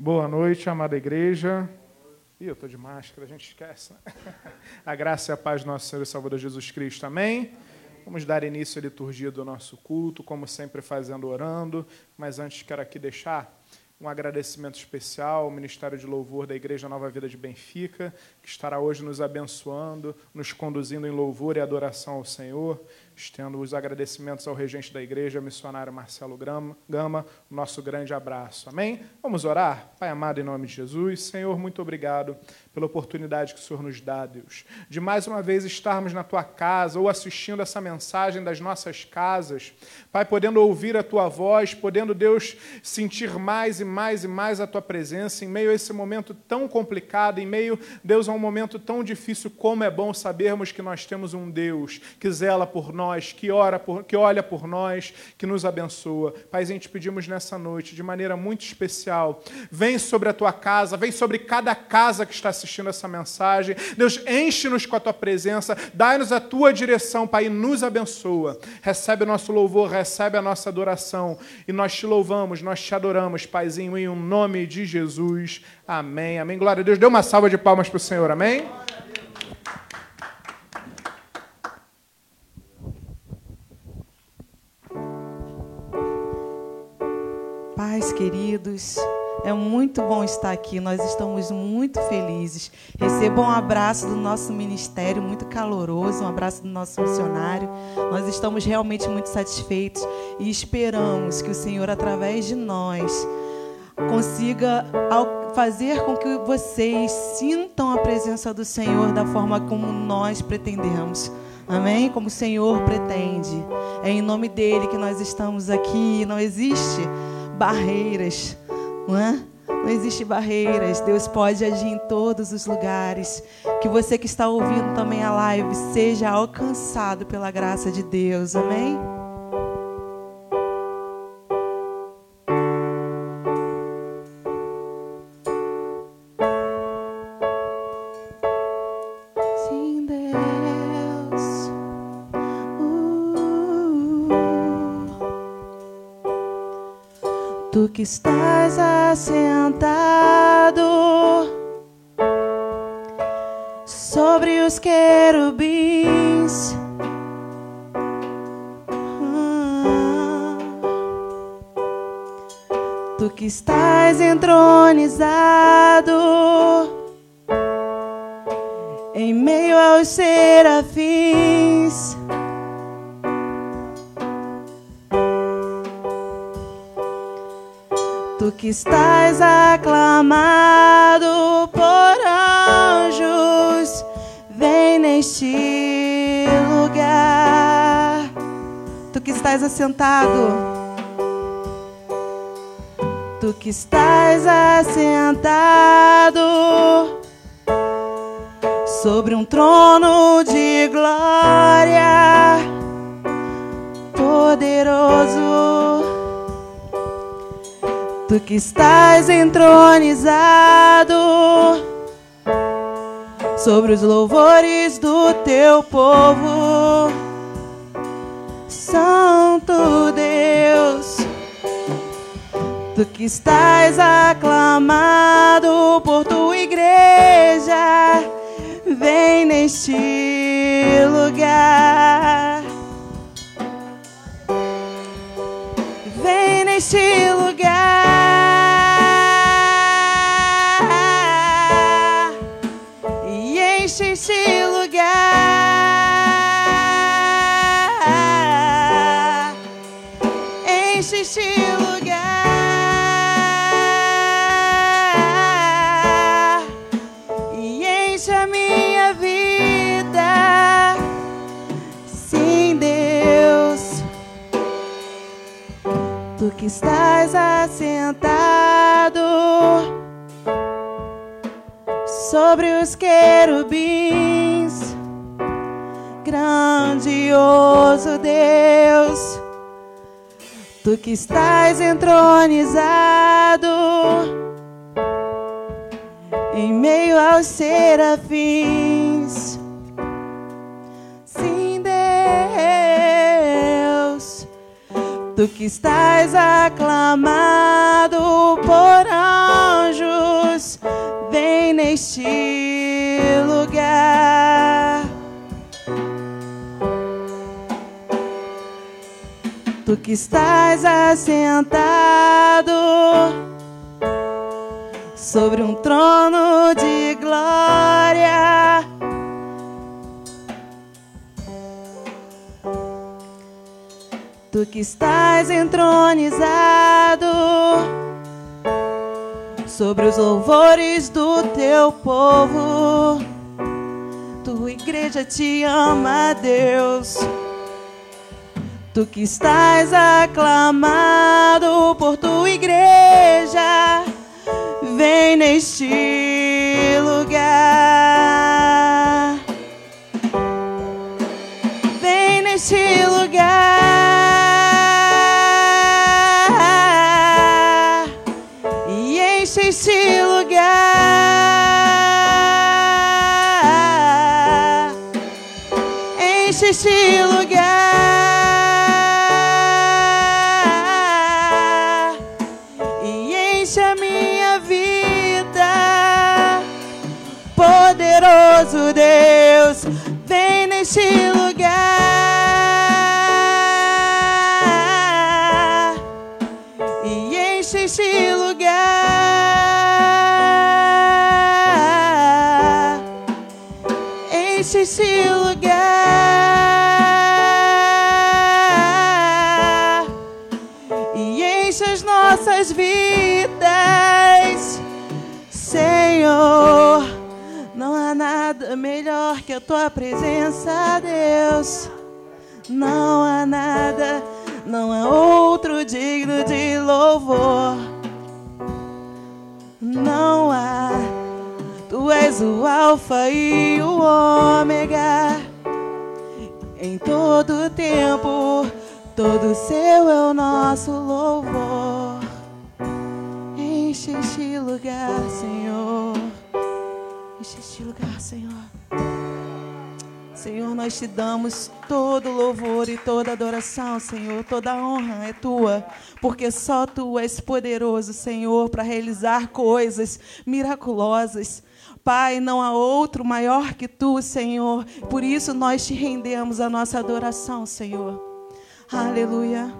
Boa noite, amada igreja. Ih, eu estou de máscara, a gente esquece. Né? A graça e a paz do nosso Senhor e Salvador Jesus Cristo. Amém? Vamos dar início à liturgia do nosso culto, como sempre fazendo orando. Mas antes quero aqui deixar um agradecimento especial ao Ministério de Louvor da Igreja Nova Vida de Benfica, que estará hoje nos abençoando, nos conduzindo em louvor e adoração ao Senhor. Estendo os agradecimentos ao regente da igreja, missionário Marcelo Gama, nosso grande abraço. Amém? Vamos orar? Pai amado, em nome de Jesus, Senhor, muito obrigado pela oportunidade que o Senhor nos dá, Deus, de mais uma vez estarmos na tua casa ou assistindo essa mensagem das nossas casas. Pai, podendo ouvir a tua voz, podendo, Deus, sentir mais e mais e mais a tua presença em meio a esse momento tão complicado, em meio, Deus, a um momento tão difícil, como é bom sabermos que nós temos um Deus que zela por nós nós, que, ora por, que olha por nós, que nos abençoa. Pai, a pedimos nessa noite, de maneira muito especial, vem sobre a tua casa, vem sobre cada casa que está assistindo essa mensagem. Deus, enche-nos com a tua presença, dai-nos a tua direção, Pai, nos abençoa. Recebe o nosso louvor, recebe a nossa adoração. E nós te louvamos, nós te adoramos, Paizinho, em um nome de Jesus. Amém. Amém. Glória a Deus. Dê uma salva de palmas para o Senhor. Amém. Pais queridos. É muito bom estar aqui, nós estamos muito felizes. Receba um abraço do nosso ministério, muito caloroso, um abraço do nosso missionário. Nós estamos realmente muito satisfeitos e esperamos que o Senhor, através de nós, consiga fazer com que vocês sintam a presença do Senhor da forma como nós pretendemos. Amém? Como o Senhor pretende. É em nome dele que nós estamos aqui. Não existe barreiras, não é? Não existe barreiras. Deus pode agir em todos os lugares. Que você que está ouvindo também a live seja alcançado pela graça de Deus. Amém? Que estás assentado sobre os querubins. Ah. Tu que estás entronizado em meio aos serafins. Que estás aclamado por anjos, vem neste lugar. Tu que estás assentado, tu que estás assentado sobre um trono de glória, poderoso Tu que estás entronizado sobre os louvores do teu povo, Santo Deus. Tu que estás aclamado por tua igreja, vem neste lugar. Estás assentado sobre os querubins, grandioso Deus, tu que estás entronizado em meio aos serafins. Tu que estás aclamado por anjos neste lugar. Tu que estás assentado sobre um trono de glória. Tu que estás entronizado sobre os louvores do teu povo. Tua igreja te ama, Deus. Tu que estás aclamado por tua igreja, vem neste lugar. Lugar e enche as nossas vidas, Senhor. Não há nada melhor que a tua presença, Deus. Não há nada, não há outro digno de louvor. Não há. Tu és o Alfa e o Ômega. Em todo tempo, todo seu é o nosso louvor. Enche este lugar, Senhor. Enche este lugar, Senhor. Senhor, nós te damos todo louvor e toda adoração, Senhor. Toda honra é tua, porque só tu és poderoso, Senhor, para realizar coisas miraculosas. Pai, não há outro maior que tu, Senhor. Por isso nós te rendemos a nossa adoração, Senhor. Aleluia.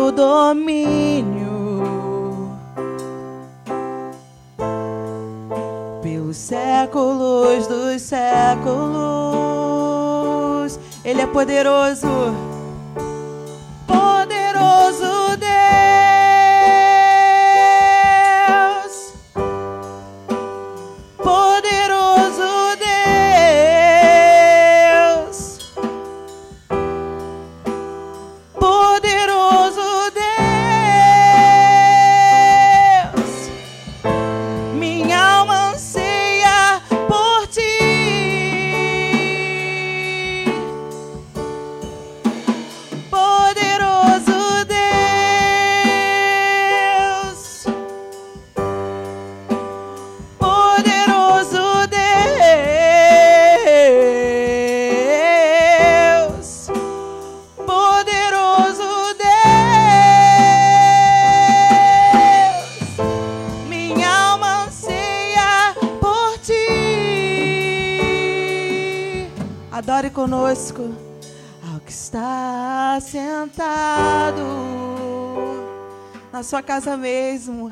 O domínio pelos séculos dos séculos. Ele é. Poderoso casa mesmo,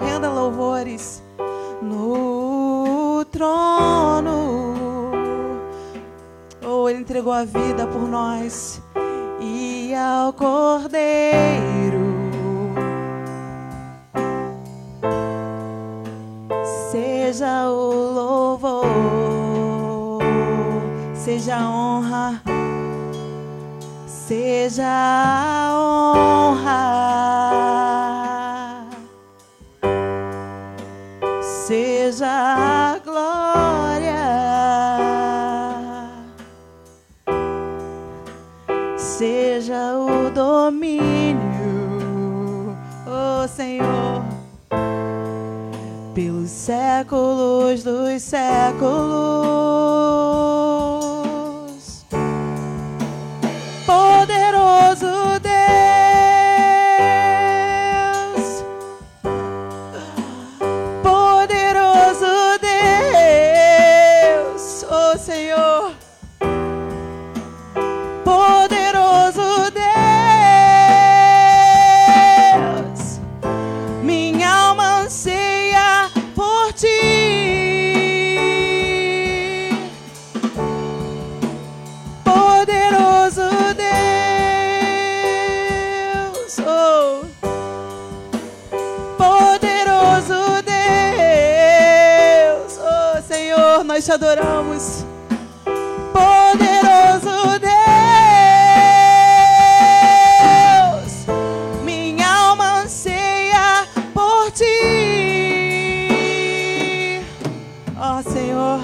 Ó Senhor,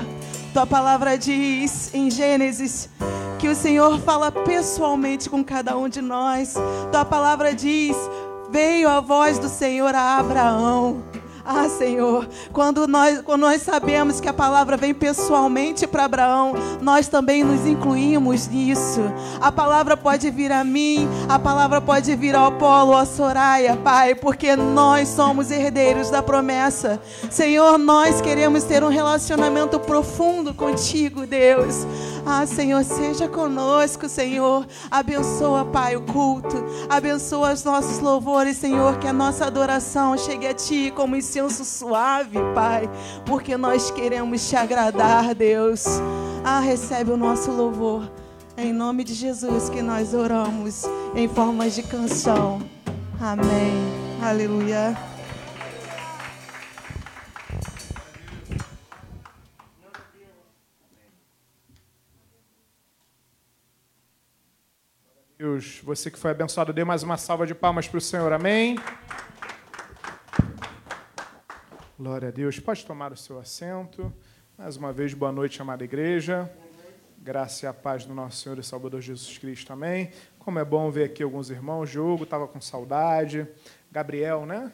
tua palavra diz em Gênesis que o Senhor fala pessoalmente com cada um de nós. Tua palavra diz: Veio a voz do Senhor a Abraão. Ah, Senhor, quando nós, quando nós sabemos que a palavra vem pessoalmente para Abraão, nós também nos incluímos nisso. A palavra pode vir a mim, a palavra pode vir ao Apolo, a Soraya, Pai, porque nós somos herdeiros da promessa. Senhor, nós queremos ter um relacionamento profundo contigo, Deus. Ah, Senhor, seja conosco, Senhor. Abençoa, Pai, o culto. Abençoa os nossos louvores, Senhor. Que a nossa adoração chegue a Ti como incenso suave, Pai. Porque nós queremos te agradar, Deus. Ah, recebe o nosso louvor. Em nome de Jesus que nós oramos em formas de canção. Amém. Aleluia. Deus, você que foi abençoado, dê mais uma salva de palmas para o Senhor, amém? Glória a Deus. Pode tomar o seu assento. Mais uma vez, boa noite, amada igreja. Graça e a paz do nosso Senhor e Salvador Jesus Cristo, amém? Como é bom ver aqui alguns irmãos. Diogo estava com saudade. Gabriel, né?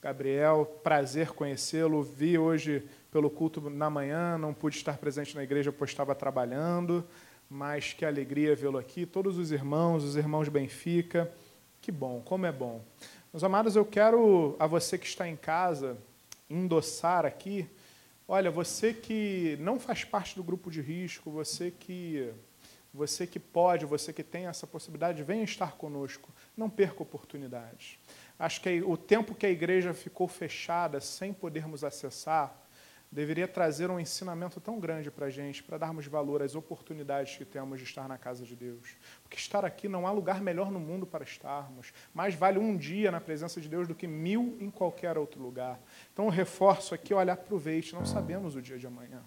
Gabriel, prazer conhecê-lo. Vi hoje pelo culto na manhã, não pude estar presente na igreja, pois estava trabalhando mas que alegria vê-lo aqui, todos os irmãos, os irmãos Benfica, que bom, como é bom. Meus amados, eu quero a você que está em casa endossar aqui, olha, você que não faz parte do grupo de risco, você que você que pode, você que tem essa possibilidade, venha estar conosco, não perca oportunidades. Acho que o tempo que a igreja ficou fechada, sem podermos acessar, deveria trazer um ensinamento tão grande para a gente, para darmos valor às oportunidades que temos de estar na casa de Deus. Porque estar aqui não há lugar melhor no mundo para estarmos. Mais vale um dia na presença de Deus do que mil em qualquer outro lugar. Então, o reforço aqui, olha, aproveite. Não sabemos o dia de amanhã.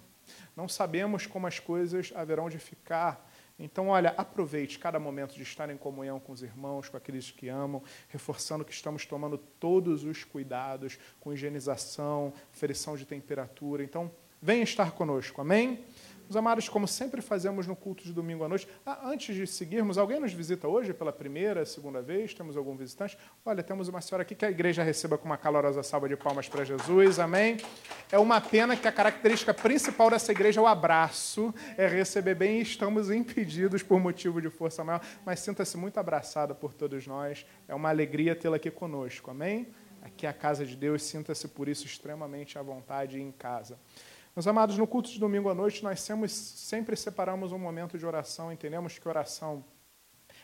Não sabemos como as coisas haverão de ficar. Então, olha, aproveite cada momento de estar em comunhão com os irmãos, com aqueles que amam, reforçando que estamos tomando todos os cuidados com higienização, ferição de temperatura. Então, venha estar conosco, amém? Meus amados, como sempre fazemos no culto de domingo à noite, ah, antes de seguirmos, alguém nos visita hoje pela primeira, segunda vez? Temos algum visitante? Olha, temos uma senhora aqui que a igreja receba com uma calorosa salva de palmas para Jesus, amém? É uma pena que a característica principal dessa igreja é o abraço, é receber bem e estamos impedidos por motivo de força maior, mas sinta-se muito abraçada por todos nós, é uma alegria tê-la aqui conosco, amém? Aqui é a casa de Deus, sinta-se por isso extremamente à vontade em casa. Meus amados, no culto de domingo à noite, nós sempre, separamos um momento de oração, entendemos que oração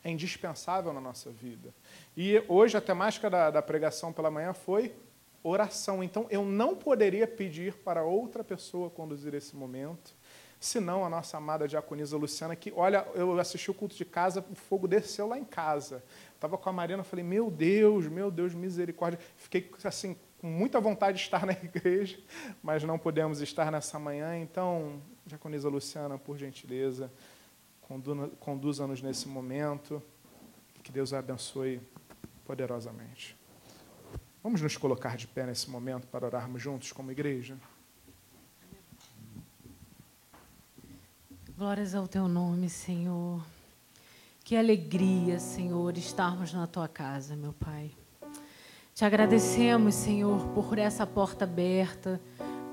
é indispensável na nossa vida. E hoje a temática da, da pregação pela manhã foi oração. Então eu não poderia pedir para outra pessoa conduzir esse momento, senão a nossa amada diaconisa Luciana, que, olha, eu assisti o culto de casa, o fogo desceu lá em casa. Estava com a Marina, falei, meu Deus, meu Deus, misericórdia. Fiquei assim, com muita vontade de estar na igreja, mas não podemos estar nessa manhã. Então, Diaconisa Luciana, por gentileza, conduza-nos nesse momento. Que Deus a abençoe poderosamente. Vamos nos colocar de pé nesse momento para orarmos juntos como igreja? Glórias ao teu nome, Senhor. Que alegria, Senhor, estarmos na tua casa, meu Pai. Te agradecemos, Senhor, por essa porta aberta,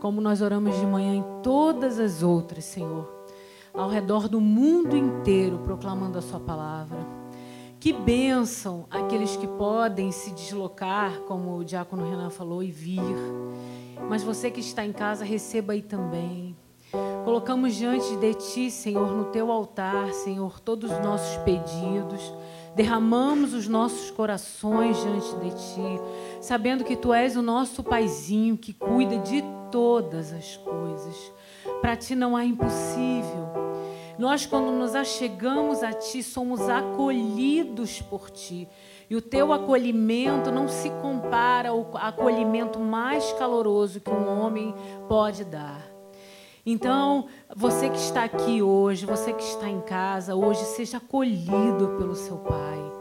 como nós oramos de manhã em todas as outras, Senhor, ao redor do mundo inteiro, proclamando a Sua palavra. Que bênção aqueles que podem se deslocar, como o diácono Renan falou, e vir. Mas você que está em casa, receba aí também. Colocamos diante de Ti, Senhor, no Teu altar, Senhor, todos os nossos pedidos derramamos os nossos corações diante de Ti, sabendo que Tu és o nosso Paizinho que cuida de todas as coisas. Para Ti não há impossível. Nós, quando nos achegamos a Ti, somos acolhidos por Ti. E o Teu acolhimento não se compara ao acolhimento mais caloroso que um homem pode dar. Então, você que está aqui hoje, você que está em casa hoje, seja acolhido pelo seu Pai.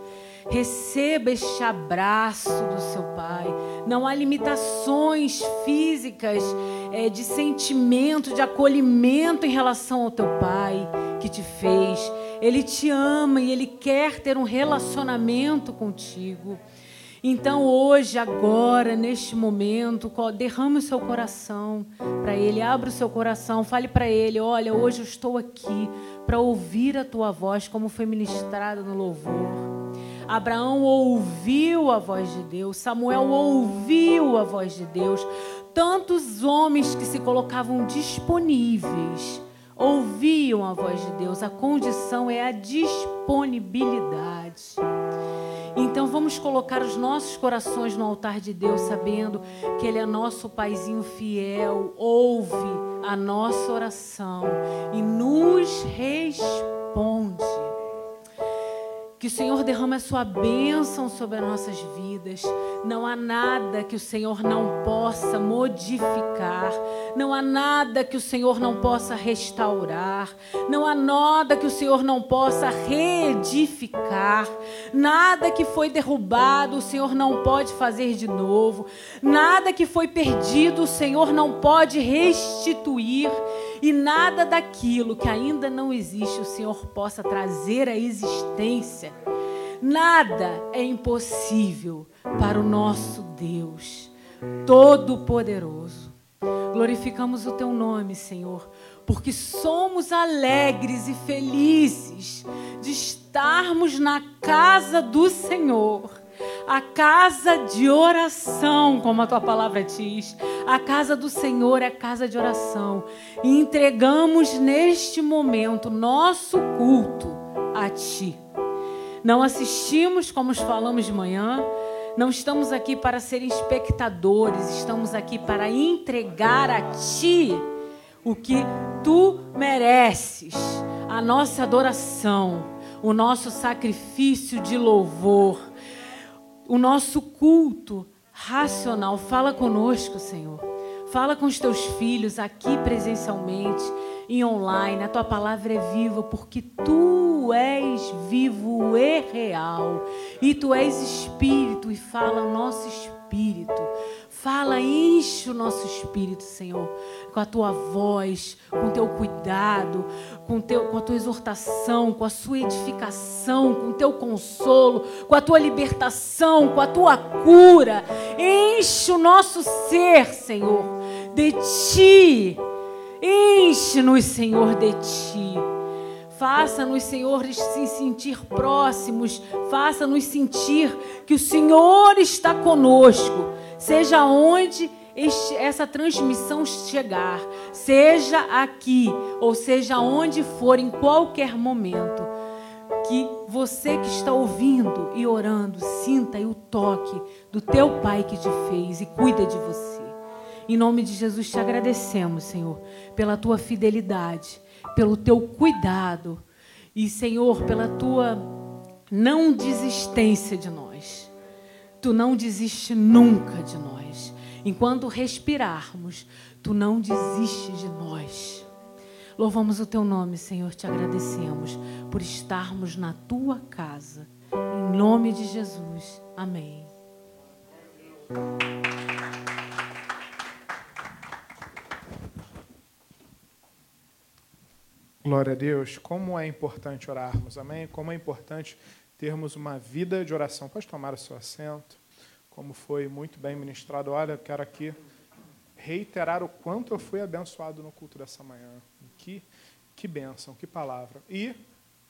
Receba este abraço do seu Pai. Não há limitações físicas, é, de sentimento, de acolhimento em relação ao teu Pai que te fez. Ele te ama e ele quer ter um relacionamento contigo. Então, hoje, agora, neste momento, derrame o seu coração para Ele, abra o seu coração, fale para Ele: Olha, hoje eu estou aqui para ouvir a tua voz, como foi ministrada no louvor. Abraão ouviu a voz de Deus, Samuel ouviu a voz de Deus. Tantos homens que se colocavam disponíveis ouviam a voz de Deus. A condição é a disponibilidade. Então vamos colocar os nossos corações no altar de Deus, sabendo que Ele é nosso Paizinho fiel, ouve a nossa oração e nos responde. Que o Senhor derrame a sua bênção sobre as nossas vidas. Não há nada que o Senhor não possa modificar. Não há nada que o Senhor não possa restaurar. Não há nada que o Senhor não possa reedificar. Nada que foi derrubado, o Senhor não pode fazer de novo. Nada que foi perdido, o Senhor não pode restituir e nada daquilo que ainda não existe o Senhor possa trazer à existência. Nada é impossível para o nosso Deus Todo-Poderoso. Glorificamos o teu nome, Senhor, porque somos alegres e felizes de estarmos na casa do Senhor a casa de oração, como a tua palavra diz. A casa do Senhor é casa de oração. E entregamos neste momento nosso culto a ti. Não assistimos, como falamos de manhã, Não estamos aqui para ser espectadores, estamos aqui para entregar a Ti o que Tu mereces, a nossa adoração, o nosso sacrifício de louvor, o nosso culto racional. Fala conosco, Senhor. Fala com os teus filhos aqui presencialmente e online. A tua palavra é viva porque tu és vivo e real. E tu és espírito e fala o nosso espírito. Fala, enche o nosso espírito, Senhor, com a tua voz, com o teu cuidado, com, teu, com a tua exortação, com a sua edificação, com o teu consolo, com a tua libertação, com a tua cura. Enche o nosso ser, Senhor, de ti. Enche-nos, Senhor, de ti. Faça-nos, Senhor, se sentir próximos. Faça-nos sentir que o Senhor está conosco seja onde este, essa transmissão chegar, seja aqui ou seja onde for, em qualquer momento, que você que está ouvindo e orando sinta o toque do teu Pai que te fez e cuida de você. Em nome de Jesus te agradecemos, Senhor, pela tua fidelidade, pelo teu cuidado e, Senhor, pela tua não desistência de nós. Tu não desiste nunca de nós. Enquanto respirarmos, tu não desistes de nós. Louvamos o teu nome, Senhor, te agradecemos por estarmos na tua casa. Em nome de Jesus. Amém. Glória a Deus. Como é importante orarmos, amém? Como é importante termos uma vida de oração. Pode tomar o seu assento, como foi muito bem ministrado. Olha, quero aqui reiterar o quanto eu fui abençoado no culto dessa manhã. Que, que bênção, que palavra. E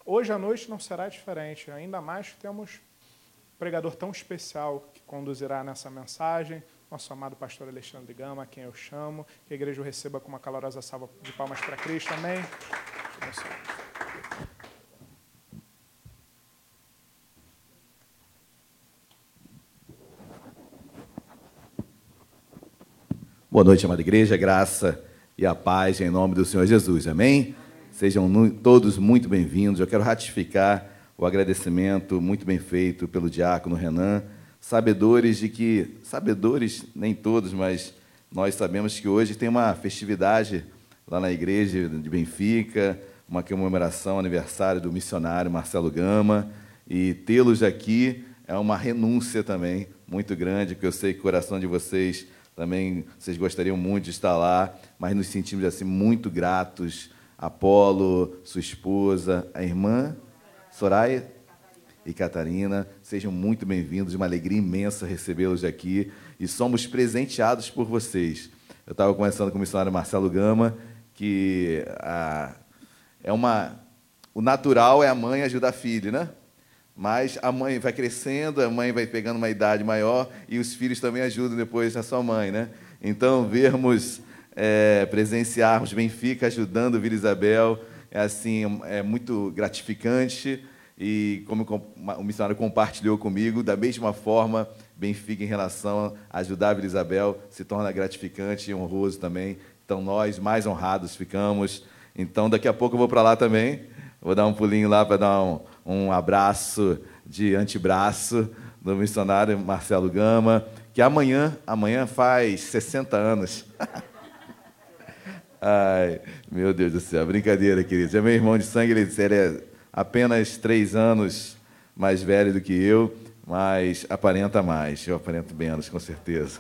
hoje à noite não será diferente, ainda mais que temos um pregador tão especial que conduzirá nessa mensagem, nosso amado pastor Alexandre Gama, a quem eu chamo. Que a igreja o receba com uma calorosa salva de palmas para Cristo. Amém. Boa noite, amada igreja, graça e a paz em nome do Senhor Jesus, amém? Sejam todos muito bem-vindos. Eu quero ratificar o agradecimento muito bem feito pelo diácono Renan, sabedores de que, sabedores nem todos, mas nós sabemos que hoje tem uma festividade lá na igreja de Benfica, uma comemoração, aniversário do missionário Marcelo Gama, e tê-los aqui é uma renúncia também muito grande, porque eu sei que o coração de vocês também vocês gostariam muito de estar lá, mas nos sentimos assim muito gratos. Apolo, sua esposa, a irmã Soraya e Catarina, sejam muito bem-vindos. Uma alegria imensa recebê-los aqui e somos presenteados por vocês. Eu estava conversando com o missionário Marcelo Gama que a, é uma o natural é a mãe ajudar a filha, né? Mas a mãe vai crescendo, a mãe vai pegando uma idade maior e os filhos também ajudam depois a sua mãe, né? Então, vermos, é, presenciarmos Benfica ajudando Vila Isabel é assim, é muito gratificante e como o missionário compartilhou comigo, da mesma forma, Benfica em relação a ajudar a Vila Isabel se torna gratificante e honroso também. Então, nós mais honrados ficamos. Então, daqui a pouco eu vou para lá também. Vou dar um pulinho lá para dar um, um abraço de antebraço do missionário Marcelo Gama, que amanhã, amanhã faz 60 anos. Ai, meu Deus do céu, brincadeira, queridos. É meu irmão de sangue, ele, ele é apenas três anos mais velho do que eu, mas aparenta mais. Eu aparento menos, com certeza.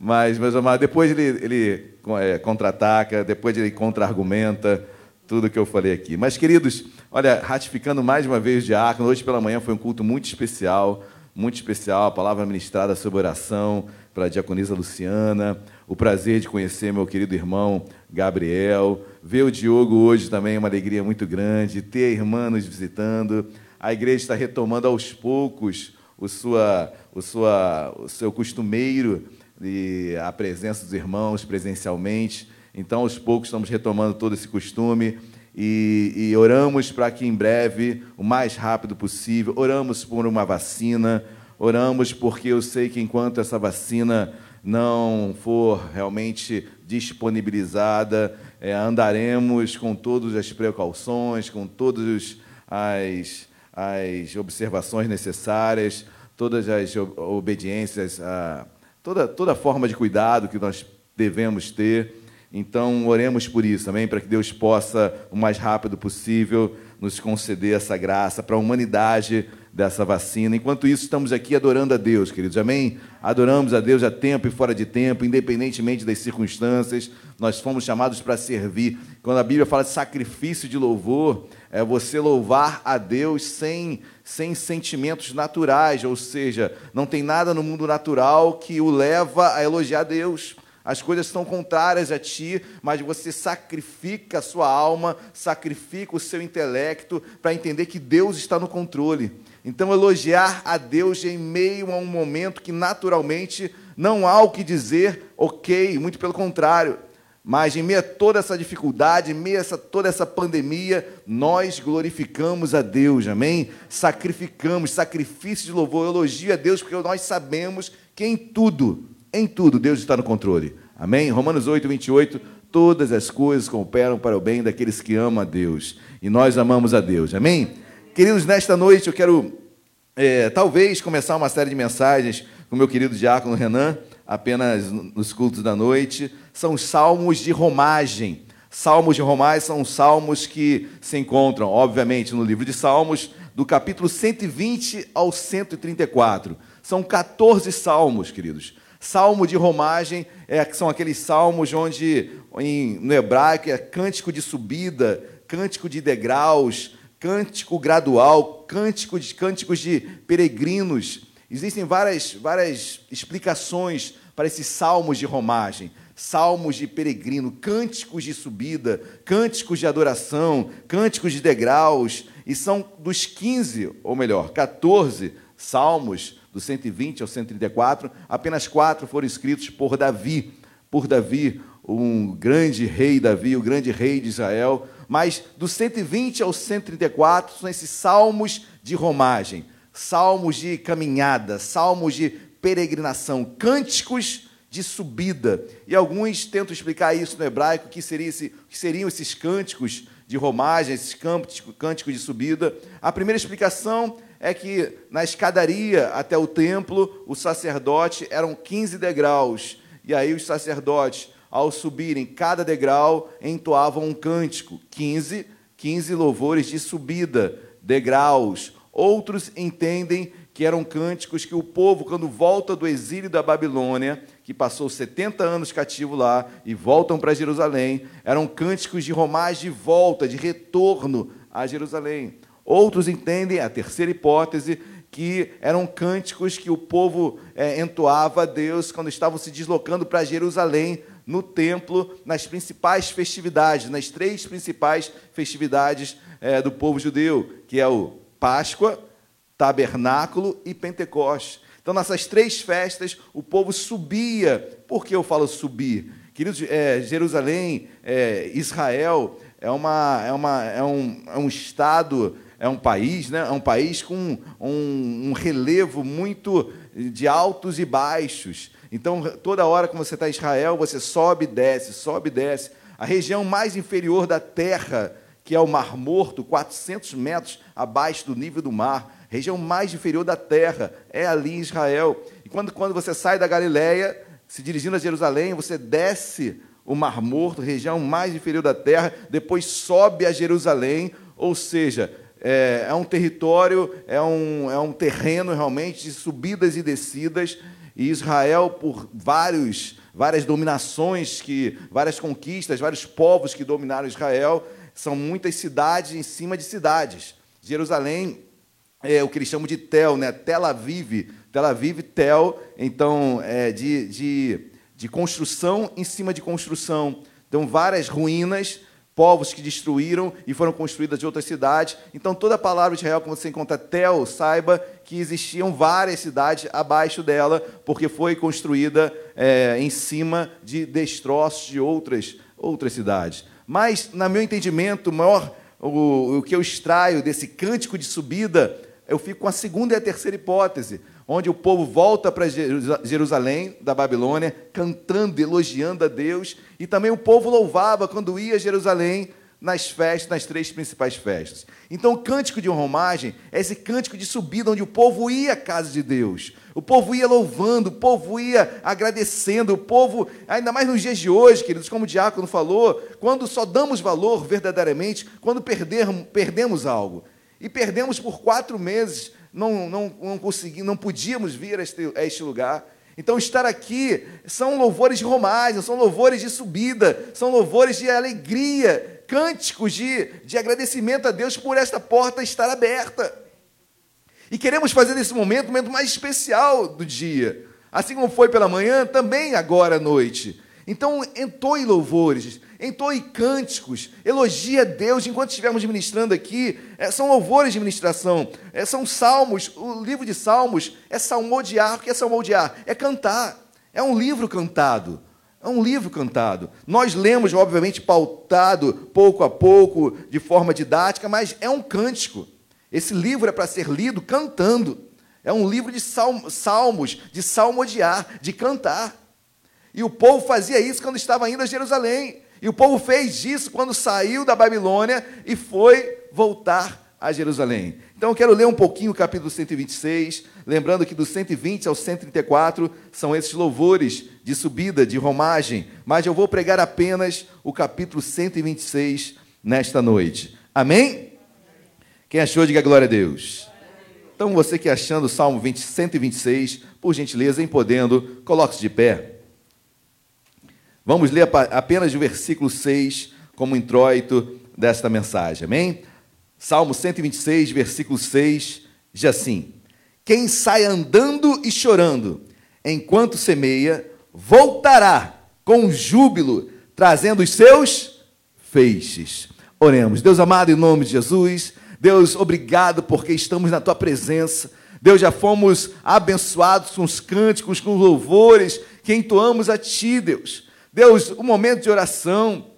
Mas, meus amados, depois ele, ele é, contra-ataca, depois ele contra-argumenta tudo que eu falei aqui. Mas, queridos, olha, ratificando mais uma vez o diácono, hoje pela manhã foi um culto muito especial, muito especial, a palavra ministrada sobre oração pela diaconisa Luciana, o prazer de conhecer meu querido irmão Gabriel, ver o Diogo hoje também é uma alegria muito grande, ter a irmã nos visitando, a igreja está retomando aos poucos o, sua, o, sua, o seu costumeiro e a presença dos irmãos presencialmente, então, aos poucos, estamos retomando todo esse costume e, e oramos para que em breve, o mais rápido possível, oramos por uma vacina, oramos porque eu sei que enquanto essa vacina não for realmente disponibilizada, é, andaremos com todas as precauções, com todas as, as observações necessárias, todas as obediências, a, toda, toda forma de cuidado que nós devemos ter. Então, oremos por isso também, para que Deus possa, o mais rápido possível, nos conceder essa graça para a humanidade dessa vacina. Enquanto isso, estamos aqui adorando a Deus, queridos. Amém? Adoramos a Deus a tempo e fora de tempo, independentemente das circunstâncias. Nós fomos chamados para servir. Quando a Bíblia fala de sacrifício de louvor, é você louvar a Deus sem, sem sentimentos naturais, ou seja, não tem nada no mundo natural que o leva a elogiar Deus. As coisas são contrárias a ti, mas você sacrifica a sua alma, sacrifica o seu intelecto para entender que Deus está no controle. Então, elogiar a Deus em meio a um momento que naturalmente não há o que dizer, ok, muito pelo contrário. Mas em meio a toda essa dificuldade, em meio a essa, toda essa pandemia, nós glorificamos a Deus, amém? Sacrificamos, sacrifício de louvor, elogio a Deus, porque nós sabemos que em tudo, em tudo, Deus está no controle. Amém? Romanos 8, 28. Todas as coisas cooperam para o bem daqueles que amam a Deus. E nós amamos a Deus. Amém? Queridos, nesta noite eu quero, é, talvez, começar uma série de mensagens com meu querido diácono Renan, apenas nos cultos da noite. São salmos de romagem. Salmos de romagem são salmos que se encontram, obviamente, no livro de Salmos, do capítulo 120 ao 134. São 14 salmos, queridos. Salmo de romagem é, são aqueles salmos onde, em, no hebraico, é cântico de subida, cântico de degraus, cântico gradual, cântico de, cânticos de peregrinos. Existem várias, várias explicações para esses salmos de romagem. Salmos de peregrino, cânticos de subida, cânticos de adoração, cânticos de degraus, e são dos 15, ou melhor, 14 salmos do 120 ao 134, apenas quatro foram escritos por Davi, por Davi, um grande rei Davi, o grande rei de Israel. Mas do 120 ao 134 são esses salmos de romagem, salmos de caminhada, salmos de peregrinação, cânticos de subida. E alguns tentam explicar isso no hebraico, que, seria esse, que seriam esses cânticos de romagem, esses cânticos de subida. A primeira explicação é que na escadaria até o templo, o sacerdote eram 15 degraus. E aí os sacerdotes, ao subirem cada degrau, entoavam um cântico. 15, 15 louvores de subida, degraus. Outros entendem que eram cânticos que o povo, quando volta do exílio da Babilônia, que passou 70 anos cativo lá e voltam para Jerusalém, eram cânticos de romagem de volta, de retorno a Jerusalém. Outros entendem, a terceira hipótese, que eram cânticos que o povo é, entoava a Deus quando estavam se deslocando para Jerusalém, no templo, nas principais festividades, nas três principais festividades é, do povo judeu, que é o Páscoa, Tabernáculo e Pentecostes. Então, nessas três festas, o povo subia. Por que eu falo subir? Queridos, é, Jerusalém, é, Israel, é, uma, é, uma, é, um, é um estado é um país, né? é um país com um, um relevo muito de altos e baixos. Então, toda hora que você está em Israel, você sobe e desce, sobe e desce. A região mais inferior da terra, que é o Mar Morto, 400 metros abaixo do nível do mar, região mais inferior da terra, é ali em Israel. E quando, quando você sai da Galileia, se dirigindo a Jerusalém, você desce o Mar Morto, região mais inferior da terra, depois sobe a Jerusalém, ou seja, é, é um território, é um, é um terreno realmente de subidas e descidas, e Israel, por vários, várias dominações, que, várias conquistas, vários povos que dominaram Israel, são muitas cidades em cima de cidades. Jerusalém é o que eles chamam de Tel, né? Tel Aviv, Tel Aviv, Tel, então, é de, de, de construção em cima de construção. Então, várias ruínas, povos que destruíram e foram construídas de outras cidades. Então, toda a palavra de Israel, quando você encontra Tel, saiba que existiam várias cidades abaixo dela, porque foi construída é, em cima de destroços de outras, outras cidades. Mas, na meu entendimento, maior, o, o que eu extraio desse cântico de subida, eu fico com a segunda e a terceira hipótese. Onde o povo volta para Jerusalém, da Babilônia, cantando, elogiando a Deus, e também o povo louvava quando ia a Jerusalém nas festas, nas três principais festas. Então, o cântico de romagem é esse cântico de subida onde o povo ia à casa de Deus. O povo ia louvando, o povo ia agradecendo, o povo, ainda mais nos dias de hoje, queridos, como o diácono falou, quando só damos valor verdadeiramente, quando perdermos, perdemos algo. E perdemos por quatro meses, não, não, não, consegui, não podíamos vir a este, a este lugar. Então, estar aqui são louvores de romagem, são louvores de subida, são louvores de alegria, cânticos de, de agradecimento a Deus por esta porta estar aberta. E queremos fazer desse momento o momento mais especial do dia. Assim como foi pela manhã, também agora à noite. Então, entoe louvores, entoe cânticos, elogie a Deus enquanto estivermos ministrando aqui. É, são louvores de ministração, é, são salmos. O livro de salmos é salmodiar. O que é salmodiar? É cantar. É um livro cantado. É um livro cantado. Nós lemos, obviamente, pautado pouco a pouco, de forma didática, mas é um cântico. Esse livro é para ser lido cantando. É um livro de salmos, de salmodiar, de cantar. E o povo fazia isso quando estava indo a Jerusalém. E o povo fez isso quando saiu da Babilônia e foi voltar a Jerusalém. Então eu quero ler um pouquinho o capítulo 126, lembrando que do 120 ao 134 são esses louvores de subida, de romagem, mas eu vou pregar apenas o capítulo 126 nesta noite. Amém? Quem achou, diga glória a Deus. Então você que achando o Salmo 20, 126, por gentileza, em podendo, coloque-se de pé. Vamos ler apenas o versículo 6 como introito desta mensagem. Amém? Salmo 126, versículo 6, diz assim: Quem sai andando e chorando, enquanto semeia, voltará com júbilo, trazendo os seus feixes. Oremos. Deus amado, em nome de Jesus, Deus, obrigado porque estamos na tua presença. Deus, já fomos abençoados com os cânticos, com os louvores que entoamos a ti, Deus. Deus, o um momento de oração,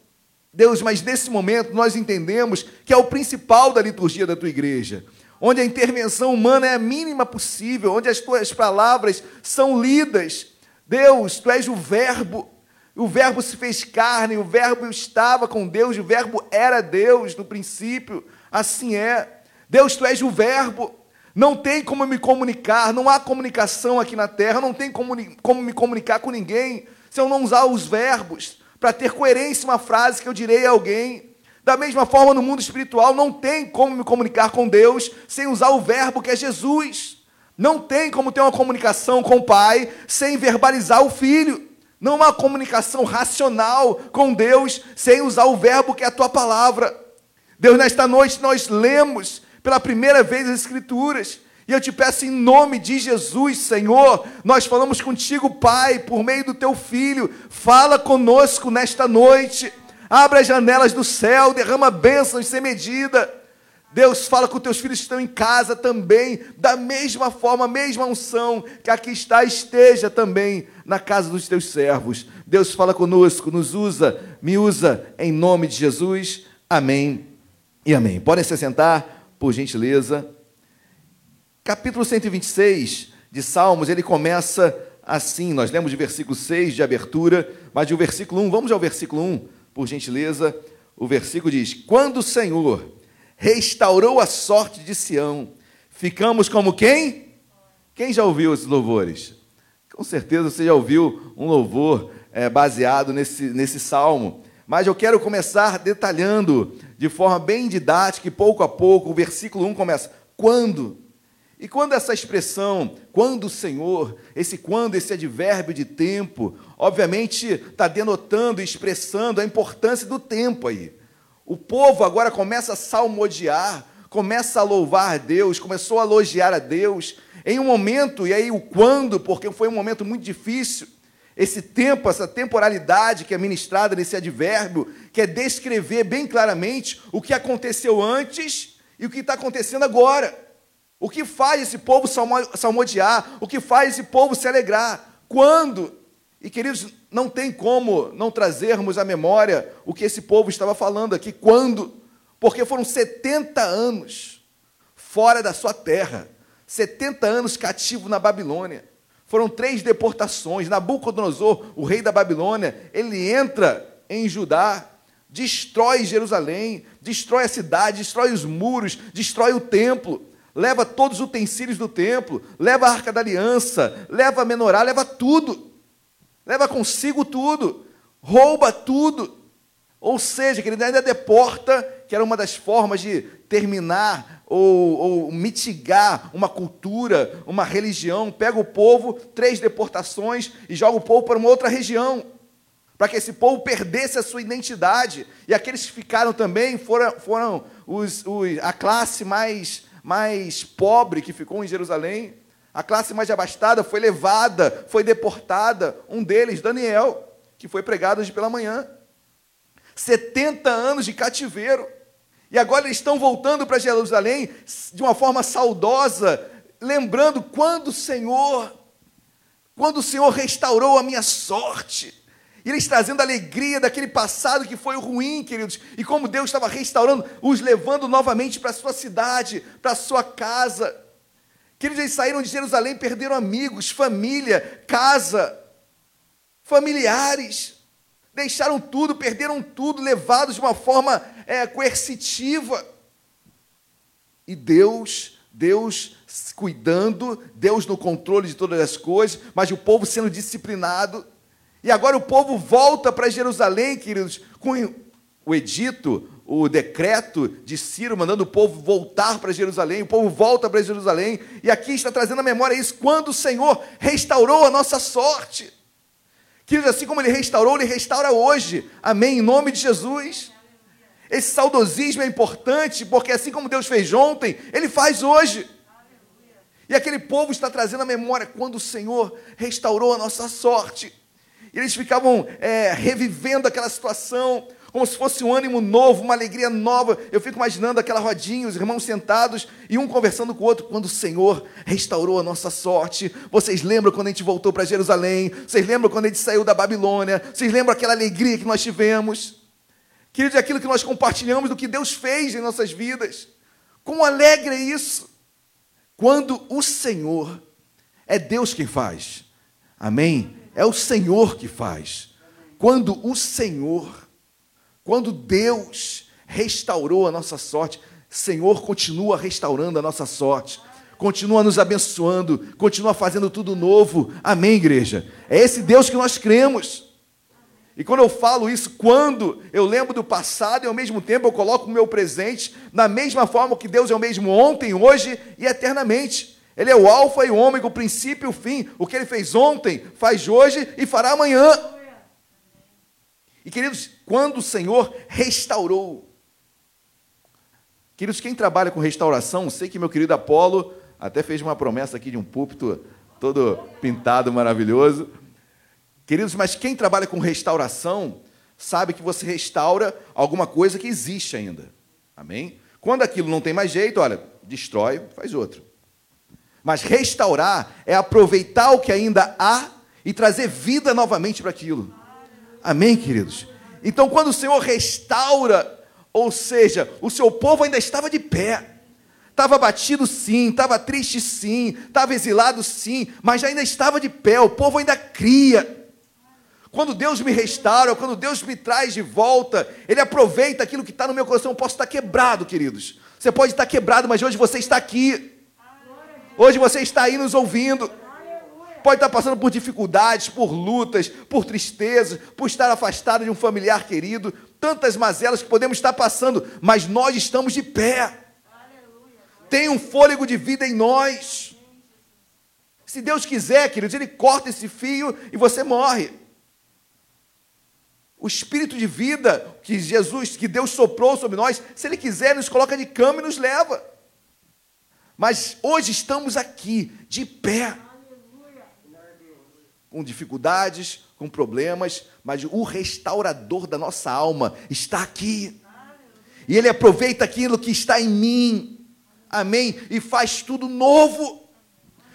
Deus, mas nesse momento nós entendemos que é o principal da liturgia da tua igreja, onde a intervenção humana é a mínima possível, onde as tuas palavras são lidas. Deus, tu és o Verbo, o Verbo se fez carne, o Verbo estava com Deus, o Verbo era Deus no princípio, assim é. Deus, tu és o Verbo, não tem como me comunicar, não há comunicação aqui na terra, não tem como, como me comunicar com ninguém se eu não usar os verbos para ter coerência uma frase que eu direi a alguém. Da mesma forma, no mundo espiritual, não tem como me comunicar com Deus sem usar o verbo que é Jesus. Não tem como ter uma comunicação com o Pai sem verbalizar o Filho. Não há comunicação racional com Deus sem usar o verbo que é a tua palavra. Deus, nesta noite nós lemos pela primeira vez as Escrituras e eu te peço em nome de Jesus, Senhor, nós falamos contigo, Pai, por meio do teu filho. Fala conosco nesta noite. Abra as janelas do céu, derrama bênçãos sem medida. Deus fala com teus filhos que estão em casa também, da mesma forma, mesma unção que aqui está, esteja também na casa dos teus servos. Deus fala conosco, nos usa, me usa em nome de Jesus. Amém e amém. Podem se sentar, por gentileza. Capítulo 126 de Salmos, ele começa assim. Nós lemos o versículo 6 de abertura, mas o versículo 1, vamos ao versículo 1, por gentileza. O versículo diz: Quando o Senhor restaurou a sorte de Sião, ficamos como quem? Quem já ouviu esses louvores? Com certeza você já ouviu um louvor é, baseado nesse, nesse salmo. Mas eu quero começar detalhando de forma bem didática e pouco a pouco. O versículo 1 começa: Quando? E quando essa expressão, quando o Senhor, esse quando, esse advérbio de tempo, obviamente está denotando e expressando a importância do tempo aí. O povo agora começa a salmodiar, começa a louvar a Deus, começou a elogiar a Deus, em um momento, e aí o quando, porque foi um momento muito difícil, esse tempo, essa temporalidade que é ministrada nesse advérbio, que é descrever bem claramente o que aconteceu antes e o que está acontecendo agora. O que faz esse povo salmodiar? O que faz esse povo se alegrar? Quando? E queridos, não tem como não trazermos à memória o que esse povo estava falando aqui. Quando? Porque foram 70 anos fora da sua terra. 70 anos cativo na Babilônia. Foram três deportações. Nabucodonosor, o rei da Babilônia, ele entra em Judá, destrói Jerusalém, destrói a cidade, destrói os muros, destrói o templo, leva todos os utensílios do templo, leva a arca da aliança, leva a menorá, leva tudo. Leva consigo tudo, rouba tudo. Ou seja, que ele ainda deporta, que era uma das formas de terminar ou, ou, mitigar uma cultura, uma religião. Pega o povo, três deportações e joga o povo para uma outra região, para que esse povo perdesse a sua identidade. E aqueles que ficaram também foram, foram os, os, a classe mais, mais pobre que ficou em Jerusalém. A classe mais abastada foi levada, foi deportada. Um deles, Daniel, que foi pregado hoje pela manhã. 70 anos de cativeiro. E agora eles estão voltando para Jerusalém de uma forma saudosa, lembrando quando o Senhor, quando o Senhor restaurou a minha sorte. E eles trazendo alegria daquele passado que foi ruim, queridos, e como Deus estava restaurando, os levando novamente para a sua cidade, para a sua casa. Queridos, eles saíram de Jerusalém, perderam amigos, família, casa, familiares deixaram tudo, perderam tudo, levados de uma forma é, coercitiva. E Deus, Deus cuidando, Deus no controle de todas as coisas, mas o povo sendo disciplinado. E agora o povo volta para Jerusalém, queridos, com o edito, o decreto de Ciro mandando o povo voltar para Jerusalém, o povo volta para Jerusalém, e aqui está trazendo a memória isso, quando o Senhor restaurou a nossa sorte. Queridos, assim como Ele restaurou, Ele restaura hoje. Amém? Em nome de Jesus. Esse saudosismo é importante, porque assim como Deus fez ontem, Ele faz hoje. E aquele povo está trazendo a memória quando o Senhor restaurou a nossa sorte. E eles ficavam é, revivendo aquela situação, como se fosse um ânimo novo, uma alegria nova. Eu fico imaginando aquela rodinha, os irmãos sentados e um conversando com o outro, quando o Senhor restaurou a nossa sorte. Vocês lembram quando a gente voltou para Jerusalém? Vocês lembram quando a gente saiu da Babilônia? Vocês lembram aquela alegria que nós tivemos? Queridos, é aquilo que nós compartilhamos do que Deus fez em nossas vidas. Como alegre é isso? Quando o Senhor é Deus quem faz. Amém? É o Senhor que faz. Quando o Senhor quando Deus restaurou a nossa sorte, Senhor continua restaurando a nossa sorte, continua nos abençoando, continua fazendo tudo novo. Amém, igreja? É esse Deus que nós cremos. E quando eu falo isso, quando eu lembro do passado e ao mesmo tempo eu coloco o meu presente na mesma forma que Deus é o mesmo ontem, hoje e eternamente. Ele é o alfa e o ômega, o princípio e o fim. O que ele fez ontem, faz hoje e fará amanhã. E queridos, quando o Senhor restaurou, queridos, quem trabalha com restauração, sei que meu querido Apolo até fez uma promessa aqui de um púlpito todo pintado, maravilhoso. Queridos, mas quem trabalha com restauração sabe que você restaura alguma coisa que existe ainda. Amém? Quando aquilo não tem mais jeito, olha, destrói, faz outro. Mas restaurar é aproveitar o que ainda há e trazer vida novamente para aquilo. Amém, queridos? Então, quando o Senhor restaura, ou seja, o seu povo ainda estava de pé, estava batido sim, estava triste sim, estava exilado sim, mas ainda estava de pé, o povo ainda cria. Quando Deus me restaura, quando Deus me traz de volta, Ele aproveita aquilo que está no meu coração. Eu posso estar quebrado, queridos. Você pode estar quebrado, mas hoje você está aqui. Hoje você está aí nos ouvindo pode estar passando por dificuldades, por lutas, por tristezas, por estar afastado de um familiar querido, tantas mazelas que podemos estar passando, mas nós estamos de pé. Tem um fôlego de vida em nós. Se Deus quiser, queridos, Ele corta esse fio e você morre. O espírito de vida que Jesus, que Deus soprou sobre nós, se Ele quiser, nos coloca de cama e nos leva. Mas hoje estamos aqui, de pé com dificuldades, com problemas, mas o restaurador da nossa alma está aqui. E ele aproveita aquilo que está em mim. Amém? E faz tudo novo.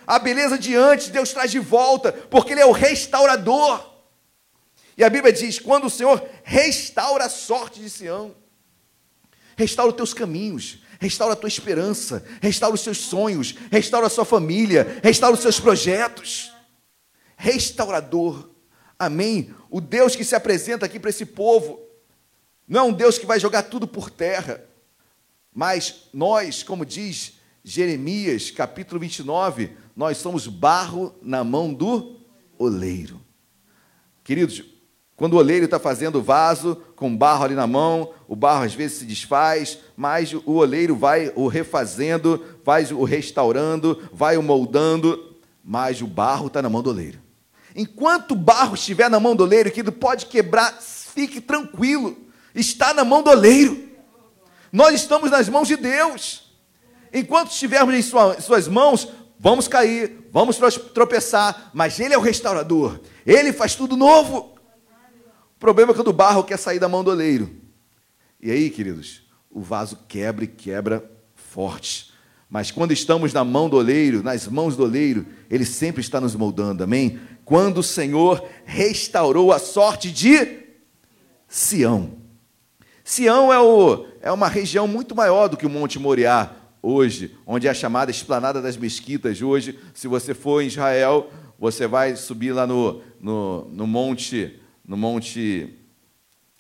A beleza de antes, Deus traz de volta, porque ele é o restaurador. E a Bíblia diz: quando o Senhor restaura a sorte de Sião, restaura os teus caminhos, restaura a tua esperança, restaura os seus sonhos, restaura a sua família, restaura os seus projetos. Restaurador. Amém? O Deus que se apresenta aqui para esse povo não é um Deus que vai jogar tudo por terra, mas nós, como diz Jeremias, capítulo 29, nós somos barro na mão do oleiro. Queridos, quando o oleiro está fazendo o vaso com barro ali na mão, o barro às vezes se desfaz, mas o oleiro vai o refazendo, vai o restaurando, vai o moldando, mas o barro está na mão do oleiro. Enquanto o barro estiver na mão do oleiro, que pode quebrar, fique tranquilo, está na mão do oleiro. Nós estamos nas mãos de Deus. Enquanto estivermos em suas mãos, vamos cair, vamos tropeçar, mas Ele é o restaurador, Ele faz tudo novo. Problema é quando o barro quer sair da mão do oleiro. E aí, queridos, o vaso quebra e quebra forte. Mas quando estamos na mão do oleiro, nas mãos do oleiro, Ele sempre está nos moldando, amém? Quando o Senhor restaurou a sorte de Sião. Sião é, o, é uma região muito maior do que o Monte Moriá, hoje, onde é a chamada Esplanada das Mesquitas. Hoje, se você for em Israel, você vai subir lá no, no, no monte, no monte,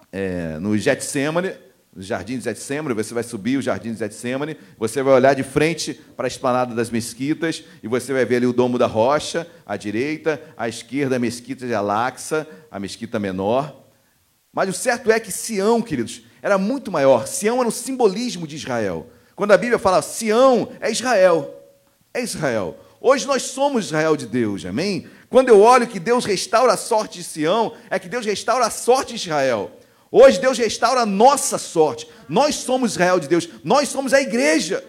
é, no Getsemane, no Jardim de Getsemane, você vai subir o Jardim de Getsemane, você vai olhar de frente para a Esplanada das Mesquitas, e você vai ver ali o Domo da Rocha, à direita, à esquerda a Mesquita de Alaxa, a Mesquita menor. Mas o certo é que Sião, queridos, era muito maior. Sião era um simbolismo de Israel. Quando a Bíblia fala Sião, é Israel. É Israel. Hoje nós somos Israel de Deus, amém? Quando eu olho que Deus restaura a sorte de Sião, é que Deus restaura a sorte de Israel. Hoje Deus restaura a nossa sorte. Nós somos Israel de Deus, nós somos a igreja.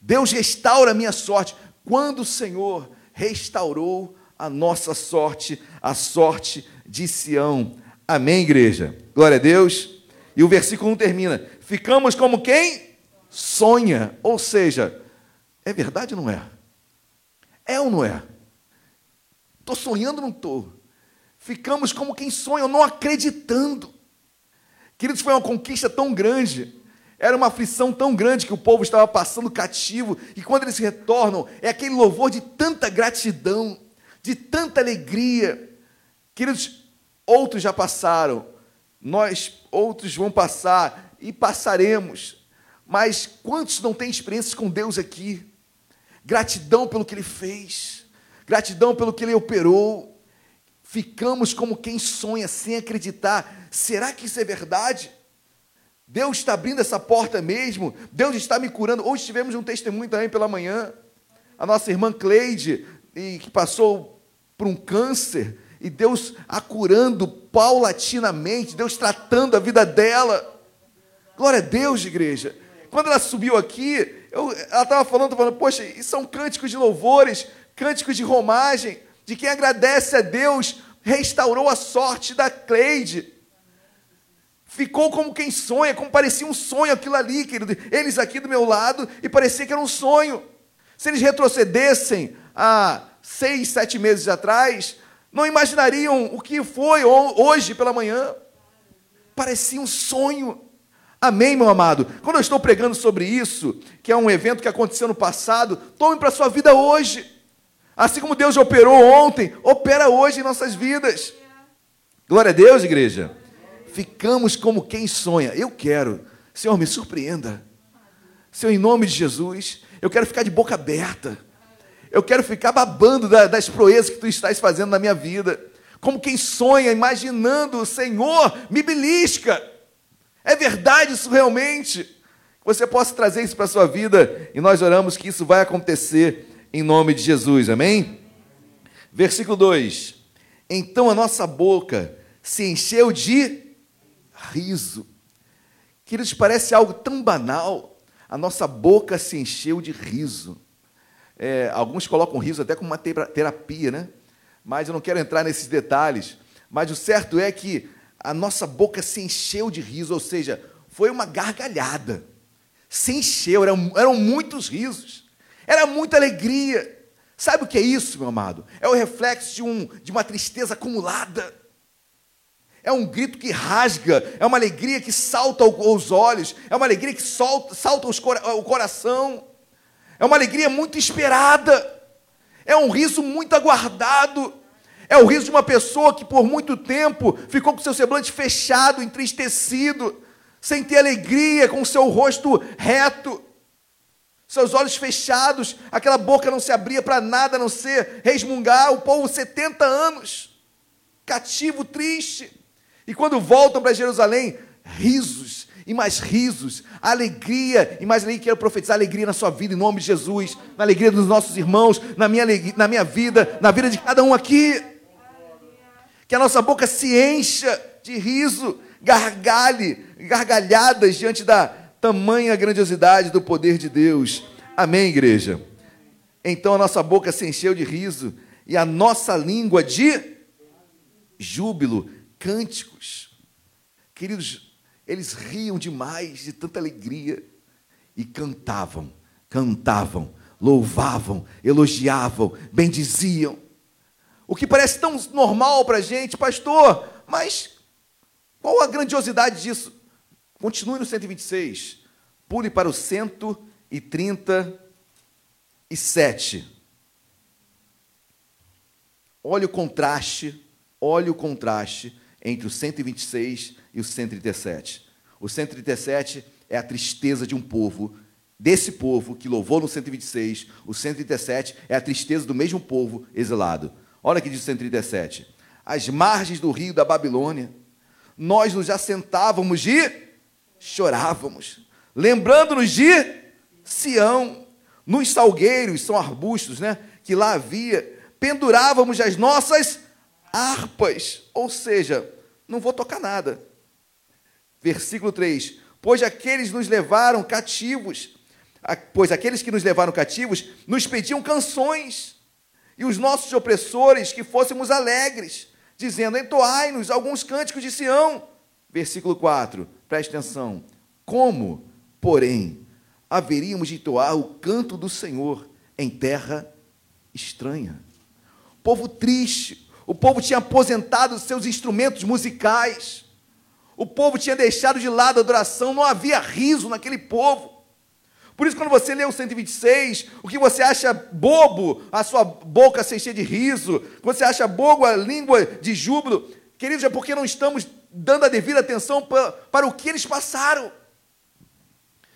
Deus restaura a minha sorte. Quando o Senhor restaurou a nossa sorte, a sorte de Sião. Amém, igreja? Glória a Deus. E o versículo 1 termina: Ficamos como quem? sonha. Ou seja, é verdade ou não é? É ou não é? Estou sonhando não estou? Ficamos como quem sonha, não acreditando. Queridos, foi uma conquista tão grande, era uma aflição tão grande que o povo estava passando cativo, e quando eles retornam, é aquele louvor de tanta gratidão, de tanta alegria. Queridos, outros já passaram, nós outros vão passar e passaremos. Mas quantos não têm experiências com Deus aqui? Gratidão pelo que Ele fez, gratidão pelo que Ele operou. Ficamos como quem sonha sem acreditar. Será que isso é verdade? Deus está abrindo essa porta mesmo? Deus está me curando? Hoje tivemos um testemunho também pela manhã. A nossa irmã Cleide, que passou por um câncer, e Deus a curando paulatinamente, Deus tratando a vida dela. Glória a Deus, igreja. Quando ela subiu aqui, eu, ela estava falando, falando, poxa, isso são cânticos de louvores, cânticos de romagem, de quem agradece a Deus, restaurou a sorte da Cleide. Ficou como quem sonha, como parecia um sonho aquilo ali, querido. Eles aqui do meu lado, e parecia que era um sonho. Se eles retrocedessem há seis, sete meses atrás, não imaginariam o que foi hoje pela manhã. Parecia um sonho. Amém, meu amado? Quando eu estou pregando sobre isso, que é um evento que aconteceu no passado, tome para a sua vida hoje. Assim como Deus operou ontem, opera hoje em nossas vidas. Glória a Deus, igreja. Ficamos como quem sonha. Eu quero. Senhor, me surpreenda. Senhor, em nome de Jesus, eu quero ficar de boca aberta. Eu quero ficar babando das proezas que tu estás fazendo na minha vida. Como quem sonha, imaginando, Senhor, me belisca. É verdade isso realmente? Você possa trazer isso para a sua vida e nós oramos que isso vai acontecer em nome de Jesus, amém? Versículo 2: Então a nossa boca se encheu de riso. Queridos, parece algo tão banal. A nossa boca se encheu de riso. É, alguns colocam riso até como uma terapia, né? Mas eu não quero entrar nesses detalhes. Mas o certo é que a nossa boca se encheu de riso, ou seja, foi uma gargalhada. Se encheu, eram, eram muitos risos, era muita alegria. Sabe o que é isso, meu amado? É o reflexo de, um, de uma tristeza acumulada. É um grito que rasga, é uma alegria que salta aos olhos, é uma alegria que salta, salta o coração, é uma alegria muito esperada, é um riso muito aguardado, é o riso de uma pessoa que por muito tempo ficou com seu semblante fechado, entristecido, sem ter alegria, com seu rosto reto, seus olhos fechados, aquela boca não se abria para nada a não ser resmungar, o povo 70 anos, cativo, triste. E quando voltam para Jerusalém, risos e mais risos, alegria e mais alegria. Quero profetizar alegria na sua vida, em nome de Jesus, na alegria dos nossos irmãos, na minha, na minha vida, na vida de cada um aqui. Que a nossa boca se encha de riso, gargalhe, gargalhadas diante da tamanha grandiosidade do poder de Deus. Amém, igreja? Então a nossa boca se encheu de riso e a nossa língua de júbilo cânticos. Queridos, eles riam demais de tanta alegria e cantavam, cantavam, louvavam, elogiavam, bendiziam. O que parece tão normal para a gente, pastor, mas qual a grandiosidade disso? Continue no 126, pule para o 137. Olha o contraste, olha o contraste entre o 126 e o 137. O 137 é a tristeza de um povo, desse povo que louvou no 126. O 137 é a tristeza do mesmo povo exilado. Olha que diz o 137. As margens do rio da Babilônia, nós nos assentávamos e chorávamos, lembrando-nos de Sião, nos salgueiros, são arbustos, né? Que lá havia, pendurávamos as nossas harpas, ou seja, não vou tocar nada. Versículo 3: Pois aqueles nos levaram cativos, pois aqueles que nos levaram cativos nos pediam canções, e os nossos opressores que fôssemos alegres, dizendo: Entoai-nos alguns cânticos de Sião. Versículo 4, preste atenção. Como, porém, haveríamos de entoar o canto do Senhor em terra estranha? Povo triste, o povo tinha aposentado seus instrumentos musicais. O povo tinha deixado de lado a adoração, não havia riso naquele povo. Por isso, quando você lê o 126, o que você acha bobo, a sua boca se encher de riso, você acha bobo a língua de júbilo, queridos, é porque não estamos dando a devida atenção para, para o que eles passaram.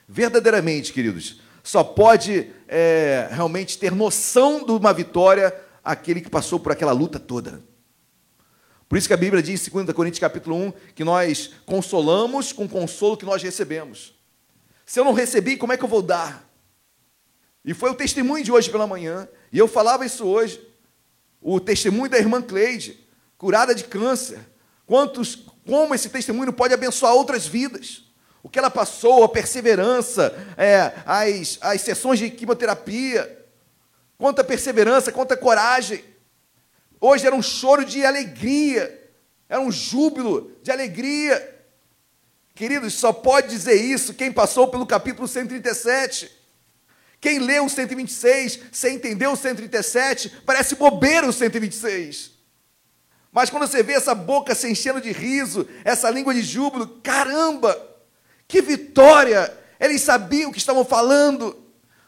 Verdadeiramente, queridos, só pode é, realmente ter noção de uma vitória aquele que passou por aquela luta toda. Por isso que a Bíblia diz em 2 Coríntios capítulo 1 que nós consolamos com o consolo que nós recebemos. Se eu não recebi, como é que eu vou dar? E foi o testemunho de hoje pela manhã, e eu falava isso hoje. O testemunho da irmã Cleide, curada de câncer. Quantos, como esse testemunho pode abençoar outras vidas? O que ela passou, a perseverança, é, as, as sessões de quimioterapia, quanta perseverança, quanta coragem. Hoje era um choro de alegria, era um júbilo de alegria. Queridos, só pode dizer isso quem passou pelo capítulo 137. Quem leu o 126 sem entender o 137, parece bobeira o 126. Mas quando você vê essa boca se enchendo de riso, essa língua de júbilo, caramba, que vitória! Eles sabiam o que estavam falando.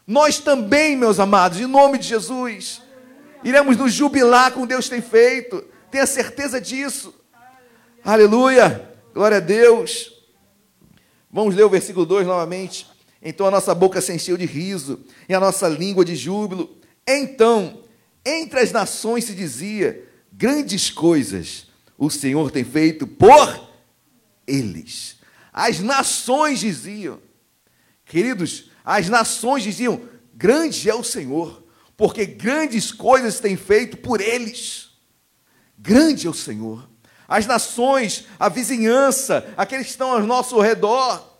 Nós também, meus amados, em nome de Jesus, iremos nos jubilar com Deus tem feito. Tenha certeza disso. Aleluia. Glória a Deus. Vamos ler o versículo 2 novamente. Então a nossa boca se encheu de riso e a nossa língua de júbilo. Então, entre as nações se dizia: grandes coisas o Senhor tem feito por eles. As nações diziam, queridos, as nações diziam: Grande é o Senhor, porque grandes coisas tem feito por eles. Grande é o Senhor. As nações, a vizinhança, aqueles que estão ao nosso redor,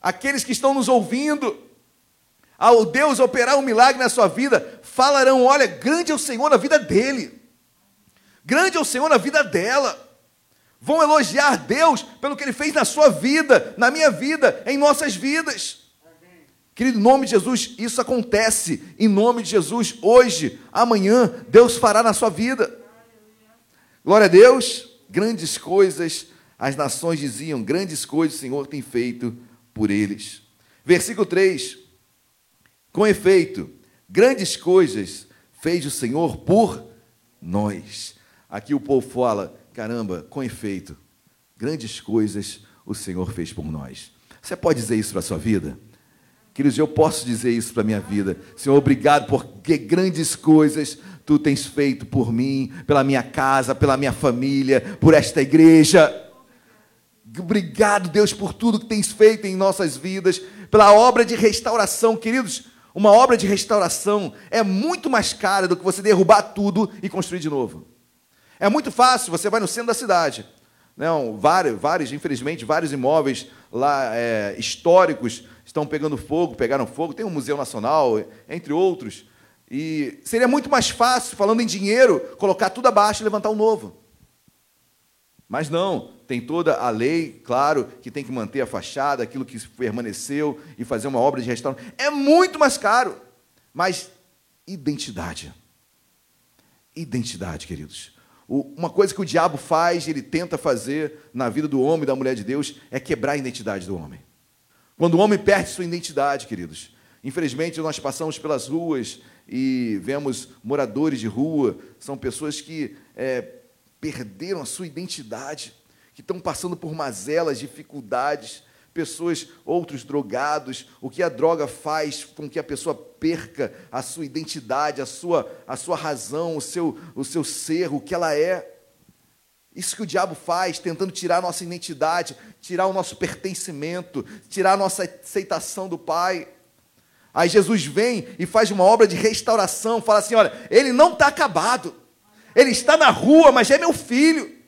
aqueles que estão nos ouvindo, ao Deus operar um milagre na sua vida, falarão: olha, grande é o Senhor na vida dele, grande é o Senhor na vida dela. Vão elogiar Deus pelo que ele fez na sua vida, na minha vida, em nossas vidas. Querido, em nome de Jesus, isso acontece. Em nome de Jesus, hoje, amanhã, Deus fará na sua vida. Glória a Deus. grandes coisas, as nações diziam, grandes coisas o Senhor tem feito por eles. Versículo 3: Com efeito, grandes coisas fez o Senhor por nós. Aqui o povo fala, caramba, com efeito, grandes coisas o Senhor fez por nós. Você pode dizer isso para a sua vida? Queridos, eu posso dizer isso para a minha vida. Senhor, obrigado porque grandes coisas tu tens feito por mim, pela minha casa, pela minha família, por esta igreja. Obrigado, Deus, por tudo que tens feito em nossas vidas, pela obra de restauração. Queridos, uma obra de restauração é muito mais cara do que você derrubar tudo e construir de novo. É muito fácil, você vai no centro da cidade. Não, vários, vários, infelizmente, vários imóveis lá é, históricos estão pegando fogo, pegaram fogo. Tem um Museu Nacional, entre outros. E seria muito mais fácil, falando em dinheiro, colocar tudo abaixo e levantar um novo. Mas não, tem toda a lei, claro, que tem que manter a fachada, aquilo que permaneceu e fazer uma obra de restauração. É muito mais caro. Mas identidade. Identidade, queridos. Uma coisa que o diabo faz, ele tenta fazer na vida do homem e da mulher de Deus, é quebrar a identidade do homem. Quando o homem perde sua identidade, queridos, infelizmente nós passamos pelas ruas e vemos moradores de rua, são pessoas que é, perderam a sua identidade, que estão passando por mazelas, dificuldades, pessoas, outros drogados, o que a droga faz com que a pessoa perca a sua identidade, a sua, a sua razão, o seu, o seu ser, o que ela é. Isso que o diabo faz, tentando tirar a nossa identidade, tirar o nosso pertencimento, tirar a nossa aceitação do Pai. Aí Jesus vem e faz uma obra de restauração, fala assim: olha, ele não está acabado, ele está na rua, mas é meu filho.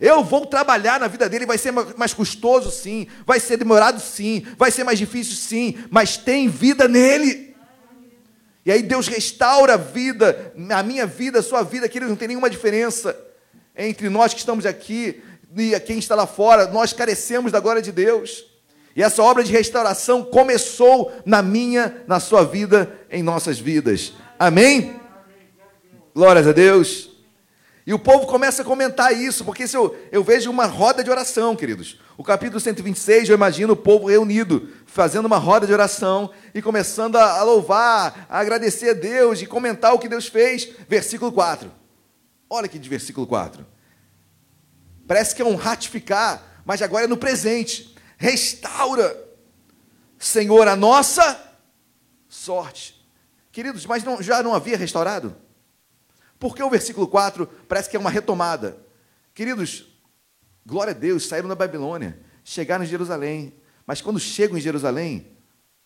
Eu vou trabalhar na vida dele, vai ser mais custoso, sim, vai ser demorado, sim, vai ser mais difícil, sim, mas tem vida nele. E aí Deus restaura a vida, a minha vida, a sua vida, que ele não tem nenhuma diferença entre nós que estamos aqui e quem está lá fora, nós carecemos da glória de Deus. E essa obra de restauração começou na minha, na sua vida, em nossas vidas. Amém? Glórias a Deus. E o povo começa a comentar isso, porque se eu, eu vejo uma roda de oração, queridos. O capítulo 126, eu imagino o povo reunido, fazendo uma roda de oração e começando a, a louvar, a agradecer a Deus e comentar o que Deus fez. Versículo 4. Olha aqui de versículo 4. Parece que é um ratificar, mas agora é no presente restaura, Senhor, a nossa sorte. Queridos, mas não, já não havia restaurado? Porque o versículo 4 parece que é uma retomada. Queridos, glória a Deus, saíram da Babilônia, chegaram em Jerusalém, mas quando chegam em Jerusalém,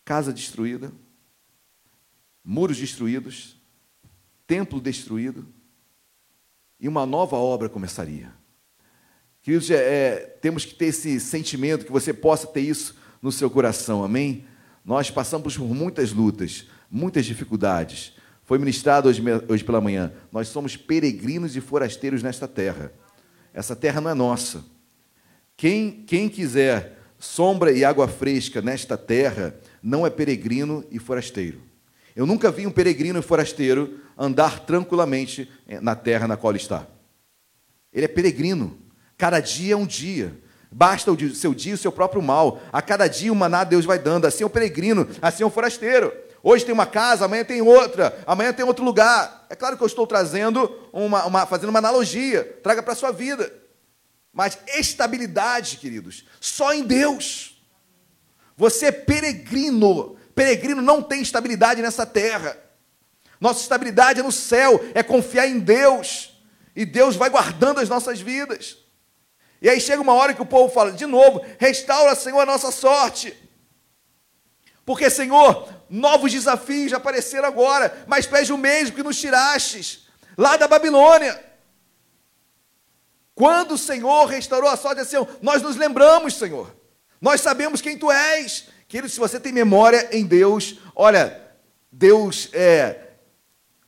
casa destruída, muros destruídos, templo destruído, e uma nova obra começaria. Queridos, é, é, temos que ter esse sentimento, que você possa ter isso no seu coração, amém? Nós passamos por muitas lutas, muitas dificuldades. Foi ministrado hoje, hoje pela manhã. Nós somos peregrinos e forasteiros nesta terra. Essa terra não é nossa. Quem, quem quiser sombra e água fresca nesta terra, não é peregrino e forasteiro. Eu nunca vi um peregrino e forasteiro andar tranquilamente na terra na qual está. Ele é peregrino. Cada dia é um dia. Basta o seu dia o seu próprio mal. A cada dia uma nada Deus vai dando. Assim é o peregrino, assim é o forasteiro. Hoje tem uma casa, amanhã tem outra, amanhã tem outro lugar. É claro que eu estou trazendo uma, uma fazendo uma analogia. Traga para a sua vida. Mas estabilidade, queridos, só em Deus. Você é peregrino. Peregrino não tem estabilidade nessa terra. Nossa estabilidade é no céu, é confiar em Deus. E Deus vai guardando as nossas vidas. E aí chega uma hora que o povo fala, de novo, restaura, Senhor, a nossa sorte. Porque, Senhor, novos desafios apareceram agora, mas pede o mesmo que nos tirastes, lá da Babilônia. Quando o Senhor restaurou a sorte, assim, nós nos lembramos, Senhor. Nós sabemos quem Tu és. Querido, se você tem memória em Deus, olha, Deus é.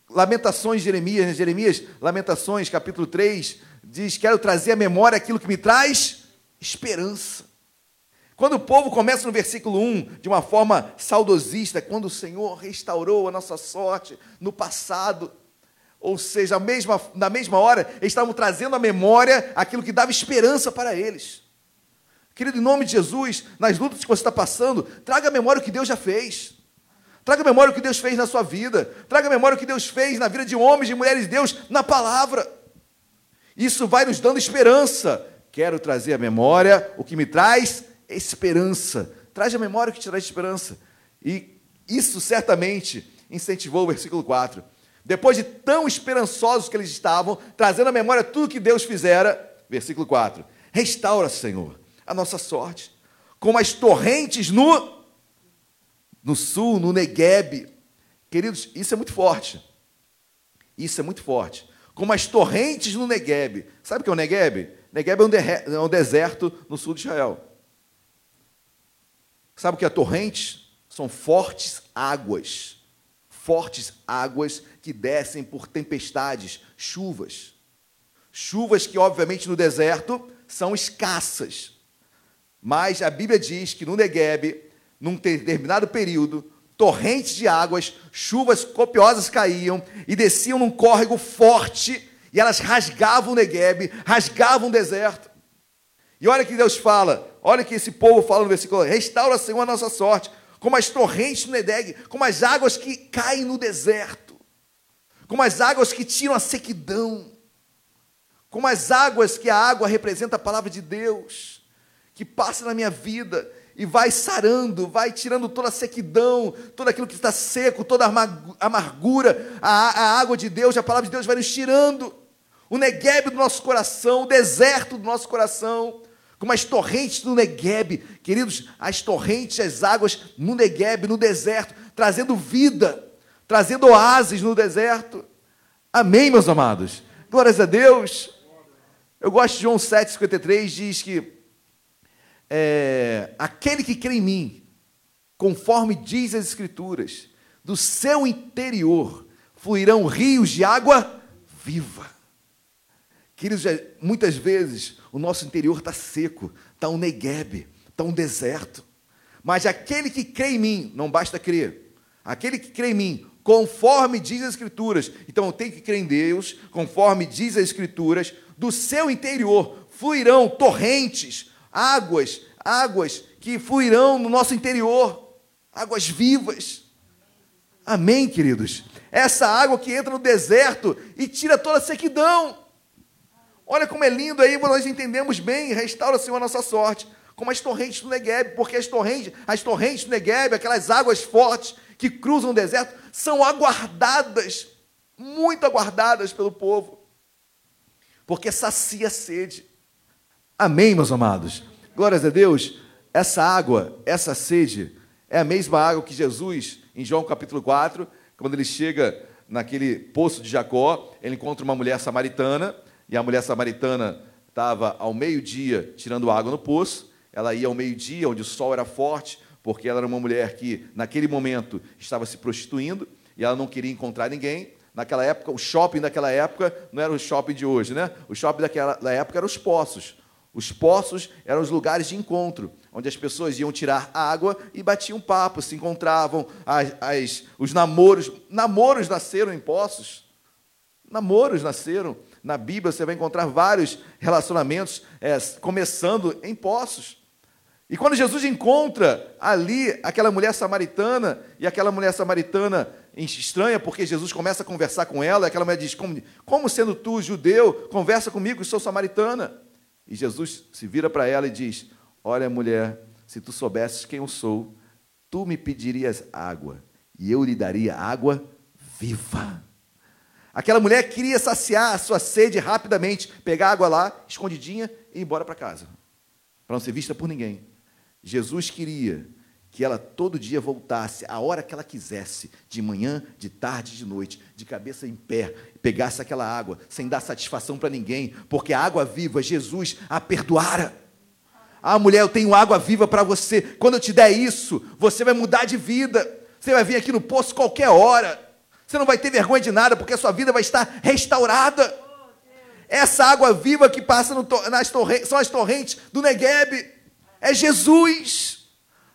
Lamentações de Jeremias, né? Jeremias, Lamentações, capítulo 3, diz: Quero trazer à memória aquilo que me traz esperança. Quando o povo começa no versículo 1 de uma forma saudosista, quando o Senhor restaurou a nossa sorte no passado, Ou seja, mesma, na mesma hora, eles estavam trazendo à memória aquilo que dava esperança para eles. Querido, em nome de Jesus, nas lutas que você está passando, traga à memória o que Deus já fez. Traga à memória o que Deus fez na sua vida. Traga à memória o que Deus fez na vida de homens e mulheres de Deus na palavra. Isso vai nos dando esperança. Quero trazer à memória o que me traz esperança. Traz à memória que te traz esperança. E isso certamente incentivou o versículo 4. Depois de tão esperançosos que eles estavam, trazendo à memória tudo que Deus fizera, versículo 4: Restaura, Senhor, a nossa sorte, como as torrentes no, no sul, no Negueb. Queridos, isso é muito forte. Isso é muito forte. Como as torrentes no Negueb. Sabe o que é o Negueb? Negueb é um, é um deserto no sul de Israel. Sabe o que é torrente? São fortes águas. Fortes águas que descem por tempestades, chuvas. Chuvas que, obviamente, no deserto são escassas. Mas a Bíblia diz que no Negueb, num determinado período, torrentes de águas, chuvas copiosas caíam e desciam num córrego forte e elas rasgavam o Negueb, rasgavam o deserto. E olha que Deus fala, olha que esse povo fala no versículo: restaura, Senhor, a nossa sorte, como as torrentes no Nedeg, como as águas que caem no deserto, como as águas que tiram a sequidão, como as águas que a água representa a palavra de Deus que passa na minha vida e vai sarando, vai tirando toda a sequidão, todo aquilo que está seco, toda a amargura, a, a água de Deus, a palavra de Deus vai nos tirando. O neguebe do nosso coração, o deserto do nosso coração, como as torrentes do Negueb, queridos, as torrentes, as águas no Negueb, no deserto, trazendo vida, trazendo oásis no deserto. Amém, meus amados? Glórias a Deus. Eu gosto de João 7,53, diz que é, aquele que crê em mim, conforme diz as Escrituras, do seu interior fluirão rios de água viva. Queridos, muitas vezes o nosso interior está seco, está um neguebe, está um deserto. Mas aquele que crê em mim, não basta crer, aquele que crê em mim, conforme diz as Escrituras, então eu tenho que crer em Deus, conforme diz as Escrituras, do seu interior fluirão torrentes, águas, águas que fluirão no nosso interior, águas vivas. Amém, queridos? Essa água que entra no deserto e tira toda a sequidão. Olha como é lindo aí, nós entendemos bem, restaura, Senhor, a nossa sorte, como as torrentes do Negueb, porque as torrentes, as torrentes do Negueb, aquelas águas fortes que cruzam o deserto, são aguardadas, muito aguardadas pelo povo, porque sacia a sede. Amém, meus amados? Glórias a Deus. Essa água, essa sede, é a mesma água que Jesus, em João capítulo 4, quando ele chega naquele poço de Jacó, ele encontra uma mulher samaritana, e a mulher samaritana estava ao meio-dia tirando água no poço. Ela ia ao meio-dia, onde o sol era forte, porque ela era uma mulher que, naquele momento, estava se prostituindo e ela não queria encontrar ninguém. Naquela época, o shopping daquela época não era o shopping de hoje, né? O shopping daquela época eram os poços. Os poços eram os lugares de encontro, onde as pessoas iam tirar água e batiam papo, se encontravam. As, as, os namoros, namoros nasceram em poços. Namoros nasceram. Na Bíblia você vai encontrar vários relacionamentos é, começando em poços. E quando Jesus encontra ali aquela mulher samaritana, e aquela mulher samaritana estranha, porque Jesus começa a conversar com ela, aquela mulher diz: Como, como sendo tu judeu, conversa comigo, sou samaritana. E Jesus se vira para ela e diz: Olha, mulher, se tu soubesses quem eu sou, tu me pedirias água, e eu lhe daria água viva. Aquela mulher queria saciar a sua sede rapidamente, pegar água lá, escondidinha, e ir embora para casa, para não ser vista por ninguém. Jesus queria que ela todo dia voltasse a hora que ela quisesse, de manhã, de tarde, de noite, de cabeça em pé, pegasse aquela água, sem dar satisfação para ninguém, porque a água viva, Jesus a perdoara. Ah, mulher, eu tenho água viva para você. Quando eu te der isso, você vai mudar de vida. Você vai vir aqui no poço qualquer hora. Você não vai ter vergonha de nada, porque a sua vida vai estar restaurada. Essa água viva que passa no, nas torrentes, são as torrentes do Negueb. É Jesus.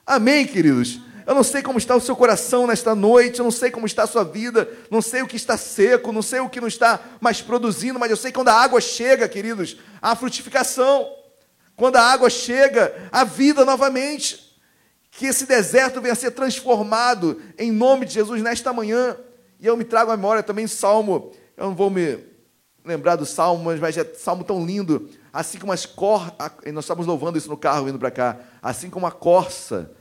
Amém, queridos? Eu não sei como está o seu coração nesta noite, eu não sei como está a sua vida, não sei o que está seco, não sei o que não está mais produzindo, mas eu sei que quando a água chega, queridos, há frutificação. Quando a água chega, a vida novamente. Que esse deserto venha a ser transformado em nome de Jesus nesta manhã. E eu me trago à memória também Salmo, eu não vou me lembrar do Salmo, mas é Salmo tão lindo. Assim como as cor, nós estávamos louvando isso no carro indo para cá, assim como a corça,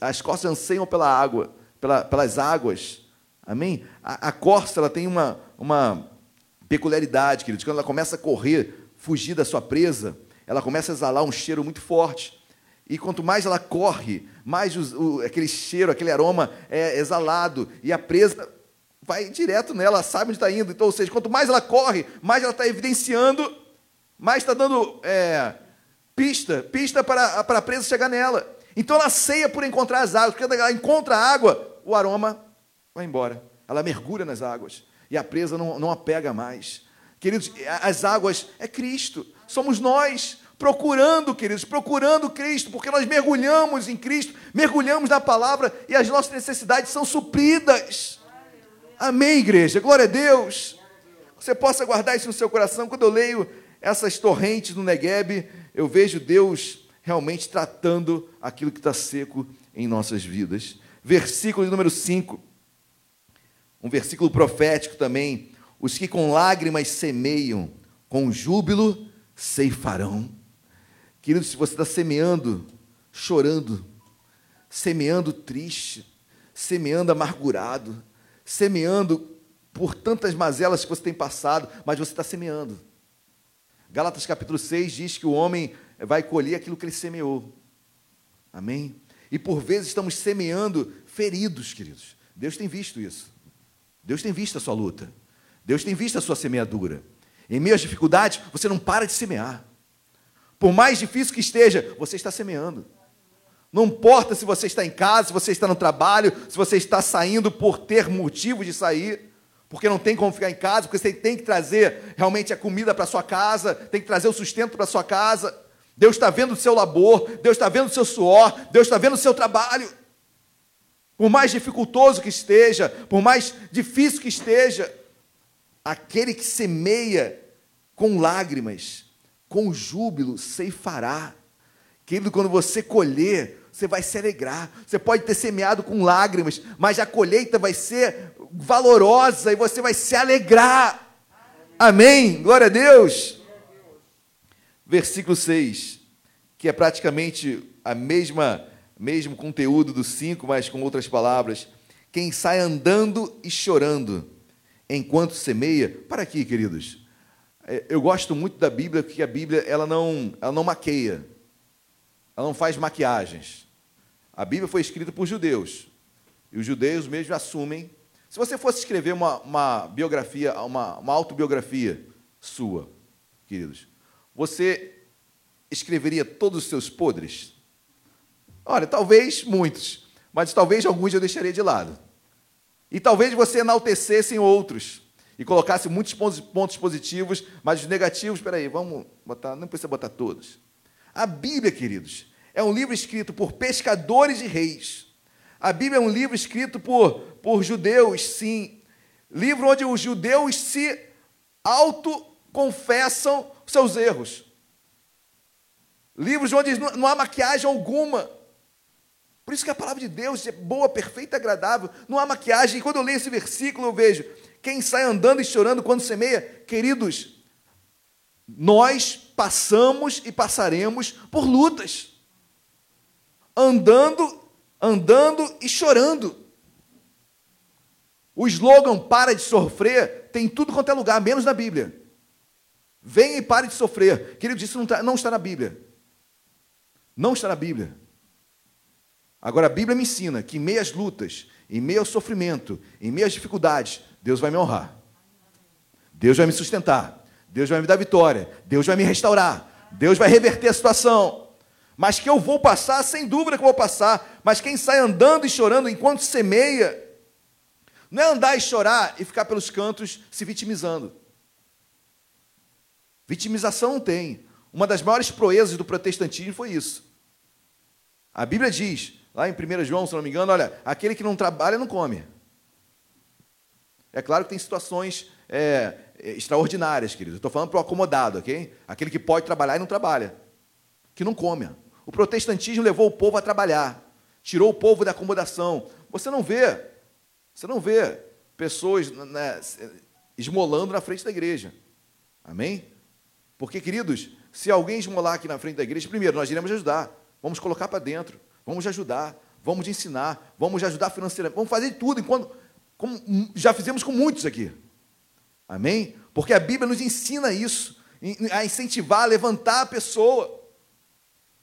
as corças anseiam pela água, pela, pelas águas. Amém? A, a corça ela tem uma, uma peculiaridade, queridos. Quando ela começa a correr, fugir da sua presa, ela começa a exalar um cheiro muito forte. E quanto mais ela corre, mais o, o, aquele cheiro, aquele aroma é exalado. E a presa vai direto nela, sabe onde está indo. Então, ou seja, quanto mais ela corre, mais ela está evidenciando, mais está dando é, pista, pista para, para a presa chegar nela. Então ela ceia por encontrar as águas, porque ela encontra a água, o aroma vai embora. Ela mergulha nas águas e a presa não, não a pega mais. Queridos, as águas é Cristo, somos nós procurando, queridos, procurando Cristo, porque nós mergulhamos em Cristo, mergulhamos na palavra e as nossas necessidades são supridas. Amém, igreja? Glória a Deus. Você possa guardar isso no seu coração. Quando eu leio essas torrentes no Negueb, eu vejo Deus realmente tratando aquilo que está seco em nossas vidas. Versículo número 5. Um versículo profético também. Os que com lágrimas semeiam, com júbilo ceifarão. Querido, se você está semeando, chorando, semeando triste, semeando amargurado, semeando por tantas mazelas que você tem passado, mas você está semeando. Gálatas capítulo 6 diz que o homem vai colher aquilo que ele semeou. Amém? E por vezes estamos semeando feridos, queridos. Deus tem visto isso. Deus tem visto a sua luta. Deus tem visto a sua semeadura. Em meio às dificuldades, você não para de semear. Por mais difícil que esteja, você está semeando. Não importa se você está em casa, se você está no trabalho, se você está saindo por ter motivo de sair, porque não tem como ficar em casa, porque você tem que trazer realmente a comida para sua casa, tem que trazer o sustento para sua casa. Deus está vendo o seu labor, Deus está vendo o seu suor, Deus está vendo o seu trabalho. Por mais dificultoso que esteja, por mais difícil que esteja, aquele que semeia com lágrimas, com júbilo, ceifará. Querido, quando você colher, você vai se alegrar. Você pode ter semeado com lágrimas, mas a colheita vai ser valorosa e você vai se alegrar. Amém? Glória a Deus. Versículo 6, que é praticamente a mesma mesmo conteúdo do 5, mas com outras palavras. Quem sai andando e chorando enquanto semeia. Para aqui, queridos. É, eu gosto muito da Bíblia, porque a Bíblia ela não, ela não maqueia. Ela não faz maquiagens. A Bíblia foi escrita por judeus. E os judeus mesmo assumem. Se você fosse escrever uma, uma biografia, uma, uma autobiografia sua, queridos, você escreveria todos os seus podres? Olha, talvez muitos, mas talvez alguns eu deixaria de lado. E talvez você enaltecesse em outros e colocasse muitos pontos positivos, mas os negativos, espera aí, vamos botar, não precisa botar todos. A Bíblia, queridos, é um livro escrito por pescadores e reis. A Bíblia é um livro escrito por, por judeus, sim. Livro onde os judeus se autoconfessam seus erros. Livros onde não há maquiagem alguma. Por isso que a palavra de Deus é boa, perfeita, agradável, não há maquiagem. E quando eu leio esse versículo, eu vejo quem sai andando e chorando quando semeia, queridos, nós passamos e passaremos por lutas. Andando, andando e chorando. O slogan para de sofrer tem tudo quanto é lugar, menos na Bíblia. Venha e pare de sofrer. Queridos, isso não, tá, não está na Bíblia. Não está na Bíblia. Agora, a Bíblia me ensina que em meio às lutas, em meio ao sofrimento, em meio às dificuldades, Deus vai me honrar. Deus vai me sustentar. Deus vai me dar vitória. Deus vai me restaurar. Deus vai reverter a situação. Mas que eu vou passar, sem dúvida que eu vou passar. Mas quem sai andando e chorando enquanto semeia, não é andar e chorar e ficar pelos cantos se vitimizando. Vitimização não tem. Uma das maiores proezas do protestantismo foi isso. A Bíblia diz: Lá em 1 João, se não me engano, olha, aquele que não trabalha não come. É claro que tem situações é, extraordinárias, querido. Estou falando para o acomodado, ok? Aquele que pode trabalhar e não trabalha, que não come. O protestantismo levou o povo a trabalhar, tirou o povo da acomodação. Você não vê, você não vê pessoas né, esmolando na frente da igreja. Amém? Porque, queridos, se alguém esmolar aqui na frente da igreja, primeiro, nós iremos ajudar. Vamos colocar para dentro. Vamos ajudar. Vamos ensinar. Vamos ajudar financeiramente. Vamos fazer tudo enquanto. Como já fizemos com muitos aqui. Amém? Porque a Bíblia nos ensina isso. A incentivar, a levantar a pessoa.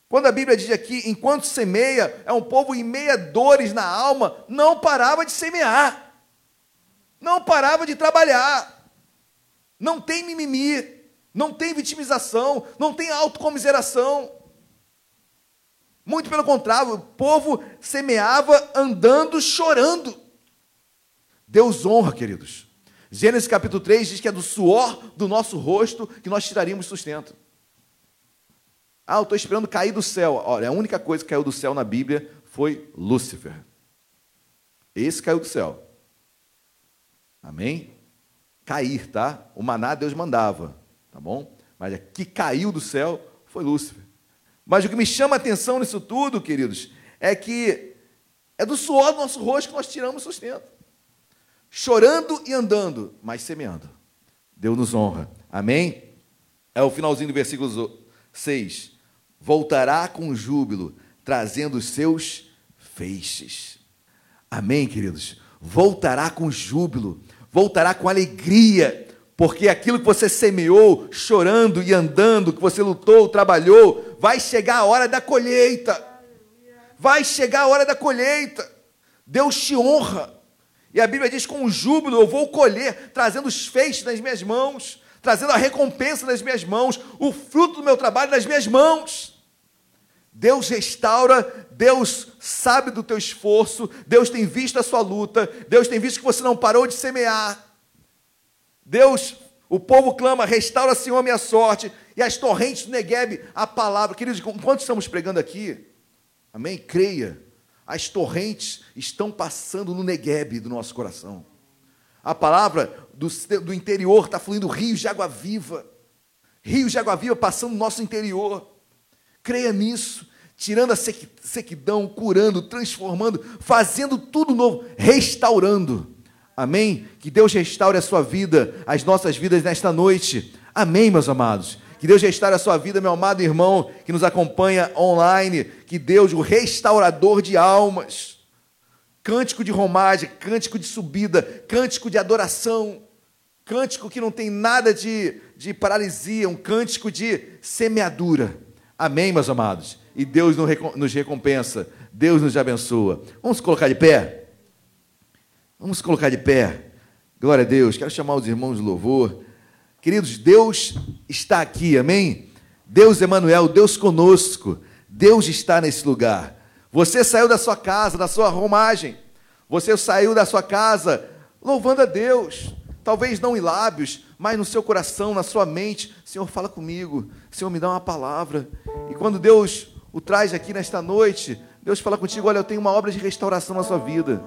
Quando a Bíblia diz aqui, enquanto semeia, é um povo em meia dores na alma, não parava de semear. Não parava de trabalhar. Não tem mimimi não tem vitimização, não tem autocomiseração. Muito pelo contrário, o povo semeava andando, chorando. Deus honra, queridos. Gênesis capítulo 3 diz que é do suor do nosso rosto que nós tiraríamos sustento. Ah, eu estou esperando cair do céu. Olha, a única coisa que caiu do céu na Bíblia foi Lúcifer. Esse caiu do céu. Amém? Cair, tá? O maná Deus mandava tá bom? Mas que caiu do céu foi Lúcifer. Mas o que me chama a atenção nisso tudo, queridos, é que é do suor do nosso rosto que nós tiramos sustento. Chorando e andando, mas semeando. Deus nos honra. Amém? É o finalzinho do versículo 6. Voltará com júbilo, trazendo os seus feixes. Amém, queridos? Voltará com júbilo, voltará com alegria, porque aquilo que você semeou, chorando e andando, que você lutou, trabalhou, vai chegar a hora da colheita. Vai chegar a hora da colheita. Deus te honra. E a Bíblia diz: com júbilo eu vou colher, trazendo os feixes nas minhas mãos, trazendo a recompensa nas minhas mãos, o fruto do meu trabalho nas minhas mãos. Deus restaura, Deus sabe do teu esforço, Deus tem visto a sua luta, Deus tem visto que você não parou de semear. Deus, o povo clama, restaura, Senhor, minha sorte. E as torrentes do Negueb, a palavra. Queridos, enquanto estamos pregando aqui, amém? Creia, as torrentes estão passando no Negueb do nosso coração. A palavra do, do interior está fluindo rios de água viva. Rios de água viva passando no nosso interior. Creia nisso tirando a sequidão, curando, transformando, fazendo tudo novo, restaurando. Amém? Que Deus restaure a sua vida, as nossas vidas nesta noite. Amém, meus amados. Que Deus restaure a sua vida, meu amado irmão que nos acompanha online. Que Deus, o restaurador de almas, cântico de romagem, cântico de subida, cântico de adoração, cântico que não tem nada de, de paralisia, um cântico de semeadura. Amém, meus amados? E Deus nos recompensa, Deus nos abençoa. Vamos colocar de pé? Vamos colocar de pé. Glória a Deus. Quero chamar os irmãos de louvor. Queridos, Deus está aqui, amém? Deus Emanuel, Deus conosco. Deus está nesse lugar. Você saiu da sua casa, da sua romagem. Você saiu da sua casa louvando a Deus. Talvez não em lábios, mas no seu coração, na sua mente. Senhor, fala comigo. Senhor, me dá uma palavra. E quando Deus o traz aqui nesta noite, Deus fala contigo: olha, eu tenho uma obra de restauração na sua vida.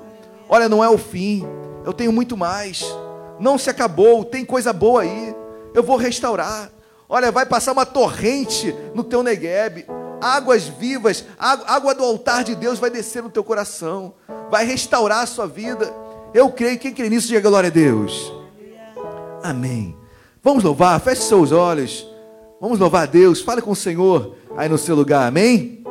Olha, não é o fim, eu tenho muito mais. Não se acabou, tem coisa boa aí. Eu vou restaurar. Olha, vai passar uma torrente no teu Negueb. Águas vivas, água do altar de Deus vai descer no teu coração. Vai restaurar a sua vida. Eu creio, quem crê nisso, diga glória a Deus. Amém. Vamos louvar, feche seus olhos. Vamos louvar a Deus. Fale com o Senhor aí no seu lugar. Amém.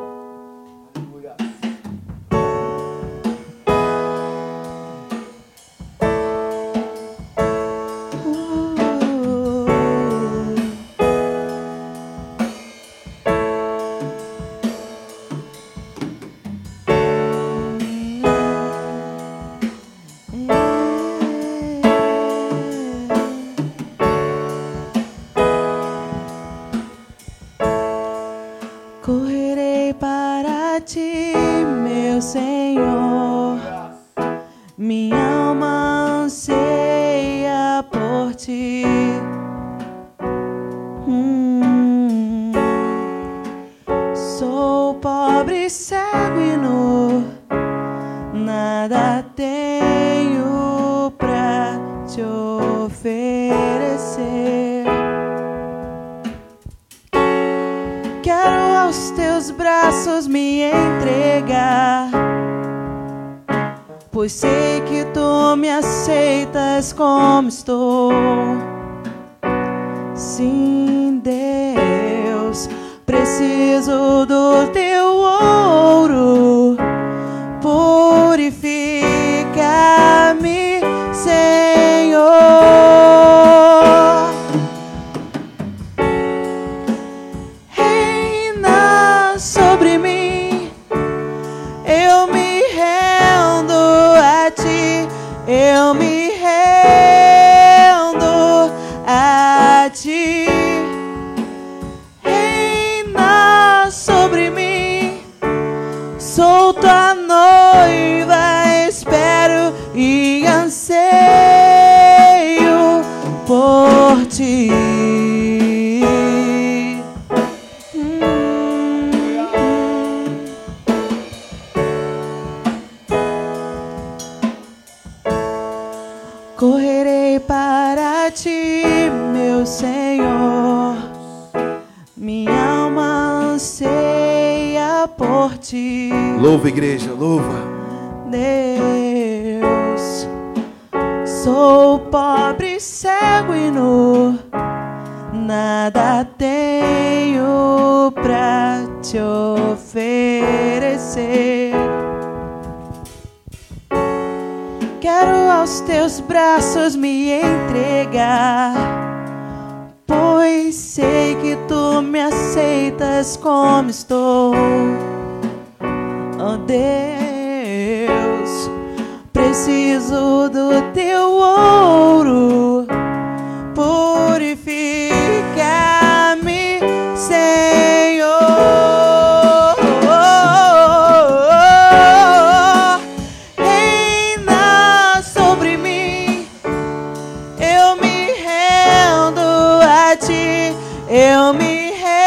Eu me rendo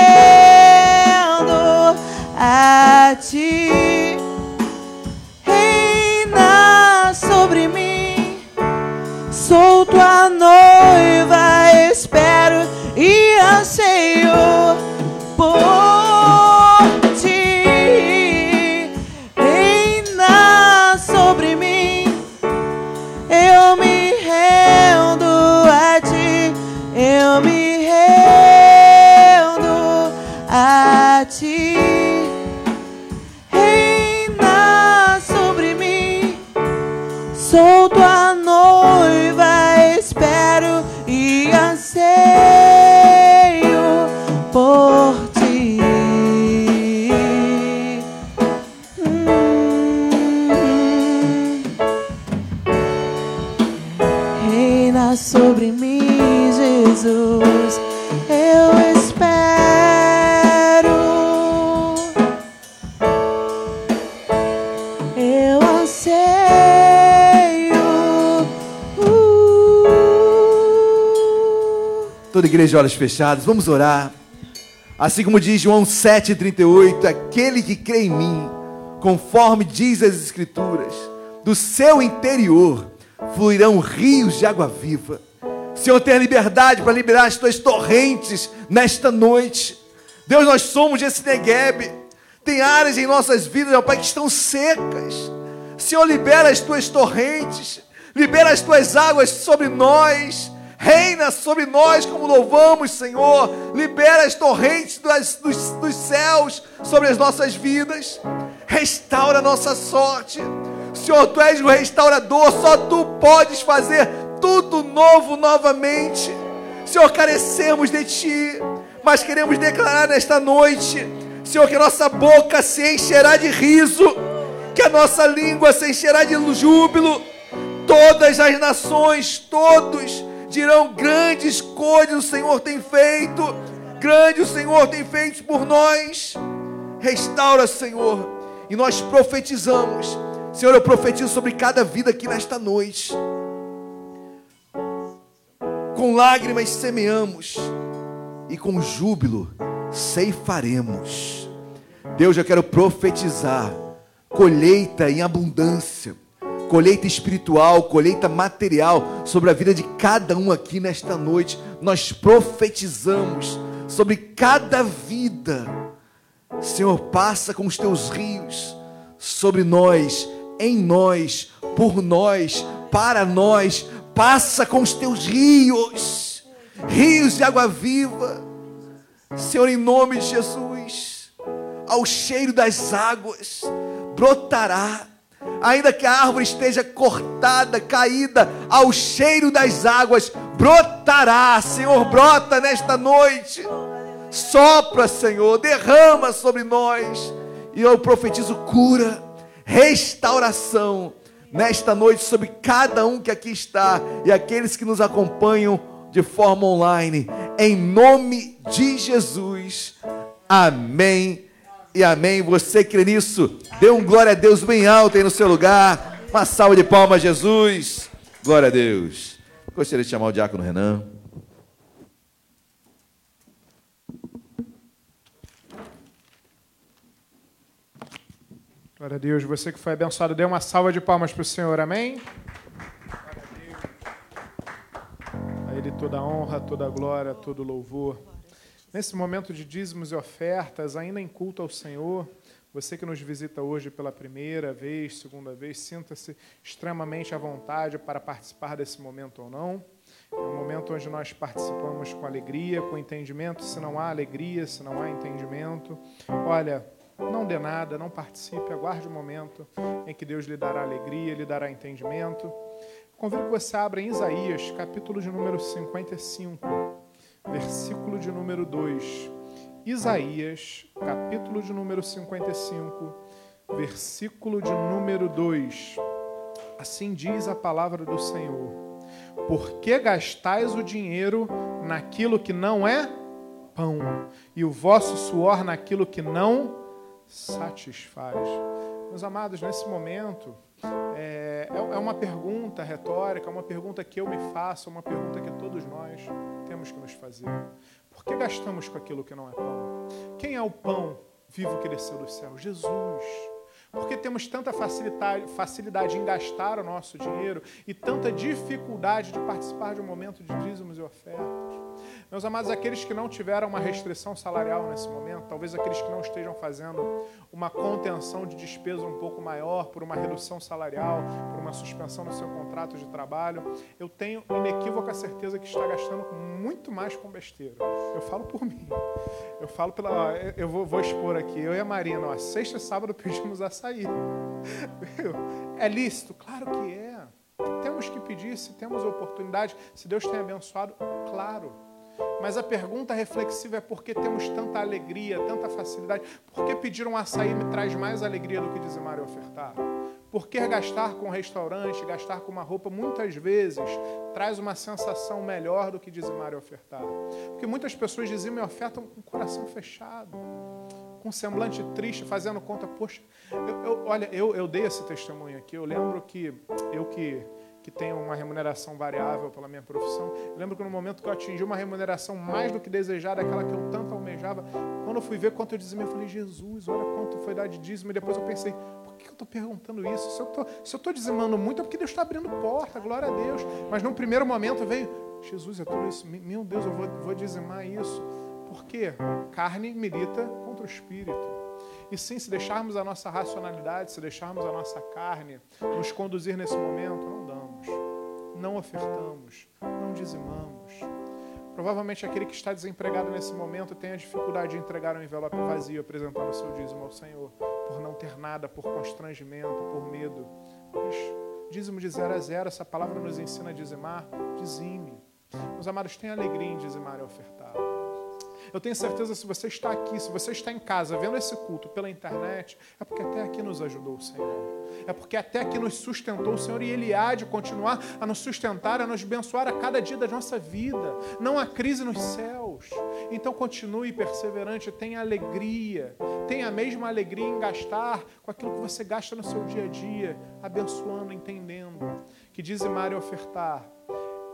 a ti. Toda igreja, olhos fechados, vamos orar. Assim como diz João 7,38, aquele que crê em mim, conforme diz as Escrituras, do seu interior fluirão rios de água viva. Senhor, tenha liberdade para liberar as tuas torrentes nesta noite. Deus, nós somos esse Negueb. Tem áreas em nossas vidas, meu Pai, que estão secas. Senhor, libera as tuas torrentes, libera as tuas águas sobre nós. Reina sobre nós como louvamos, Senhor. Libera as torrentes das- dos, dos céus sobre as nossas vidas. Restaura a nossa sorte. Senhor, Tu és o restaurador. Só Tu podes fazer tudo novo novamente. Senhor, carecemos de Ti, mas queremos declarar nesta noite, Senhor, que a nossa boca se encherá de riso, que a nossa língua se encherá de júbilo. Todas as nações, todos dirão: grandes coisas o Senhor tem feito, grande o Senhor tem feito por nós. Restaura, Senhor, e nós profetizamos. Senhor, eu profetizo sobre cada vida aqui nesta noite. Com lágrimas semeamos e com júbilo ceifaremos. Deus, eu quero profetizar colheita em abundância, colheita espiritual, colheita material sobre a vida de cada um aqui nesta noite. Nós profetizamos sobre cada vida. Senhor, passa com os teus rios sobre nós, em nós, por nós, para nós. Passa com os teus rios, rios de água viva. Senhor, em nome de Jesus, ao cheiro das águas brotará ainda que a árvore esteja cortada, caída, ao cheiro das águas, brotará. Senhor, brota nesta noite. Sopra, Senhor, derrama sobre nós. E eu profetizo cura, restauração nesta noite sobre cada um que aqui está e aqueles que nos acompanham de forma online. Em nome de Jesus. Amém e amém. Você crê nisso? Dê um glória a Deus bem alto aí no seu lugar. Uma salva de palmas, Jesus. Glória a Deus. Gostaria de chamar o diácono Renan. Glória a Deus. Você que foi abençoado, dê uma salva de palmas para o Senhor. Amém? A Ele toda a honra, toda a glória, todo o louvor. Nesse momento de dízimos e ofertas, ainda em culto ao Senhor, você que nos visita hoje pela primeira vez, segunda vez, sinta-se extremamente à vontade para participar desse momento ou não. É um momento onde nós participamos com alegria, com entendimento. Se não há alegria, se não há entendimento, olha, não dê nada, não participe, aguarde o momento em que Deus lhe dará alegria, lhe dará entendimento. Convido que você abra em Isaías, capítulo de número 55 versículo de número 2. Isaías, capítulo de número 55, versículo de número 2. Assim diz a palavra do Senhor: Por que gastais o dinheiro naquilo que não é pão, e o vosso suor naquilo que não satisfaz? Meus amados, nesse momento, é, é, é uma pergunta retórica, uma pergunta que eu me faço, uma pergunta que todos nós temos que nos fazer. Por que gastamos com aquilo que não é pão? Quem é o pão vivo que desceu do céu? Jesus. Por que temos tanta facilidade em gastar o nosso dinheiro e tanta dificuldade de participar de um momento de dízimos e ofertas? Meus amados, aqueles que não tiveram uma restrição salarial nesse momento, talvez aqueles que não estejam fazendo uma contenção de despesa um pouco maior por uma redução salarial, por uma suspensão no seu contrato de trabalho, eu tenho inequívoca certeza que está gastando muito mais com besteira. Eu falo por mim. Eu falo pela. Eu vou, vou expor aqui. Eu e a Marina, ó, sexta e sábado pedimos açaí. É lícito? Claro que é. Temos que pedir se temos oportunidade, se Deus tem abençoado, claro. Mas a pergunta reflexiva é por que temos tanta alegria, tanta facilidade? Por que pedir um açaí me traz mais alegria do que dizimar e ofertar? Por que gastar com um restaurante, gastar com uma roupa, muitas vezes traz uma sensação melhor do que dizimar e ofertar? Porque muitas pessoas dizimam e ofertam com o coração fechado, com um semblante triste, fazendo conta, poxa, eu, eu, olha, eu, eu dei esse testemunho aqui, eu lembro que eu que que tenho uma remuneração variável pela minha profissão. Eu lembro que no momento que eu atingi uma remuneração mais do que desejada, aquela que eu tanto almejava, quando eu fui ver quanto eu dizia, eu falei, Jesus, olha quanto foi dar de dízimo. E depois eu pensei, por que eu estou perguntando isso? Se eu estou dizimando muito, é porque Deus está abrindo porta, glória a Deus. Mas num primeiro momento veio, Jesus, é tudo isso. Meu Deus, eu vou, vou dizimar isso. Por quê? Carne milita contra o espírito. E sim, se deixarmos a nossa racionalidade, se deixarmos a nossa carne nos conduzir nesse momento, não não ofertamos, não dizimamos. Provavelmente aquele que está desempregado nesse momento tem a dificuldade de entregar um envelope vazio apresentando o seu dízimo ao Senhor, por não ter nada, por constrangimento, por medo. Mas dízimo de zero a zero, essa palavra nos ensina a dizimar, dizime. Meus amados, tenham alegria em dizimar e ofertar. Eu tenho certeza se você está aqui, se você está em casa vendo esse culto pela internet, é porque até aqui nos ajudou o Senhor. É porque até aqui nos sustentou o Senhor e Ele há de continuar a nos sustentar, a nos abençoar a cada dia da nossa vida. Não há crise nos céus. Então continue perseverante, tenha alegria, tenha a mesma alegria em gastar com aquilo que você gasta no seu dia a dia, abençoando, entendendo que dizimar e ofertar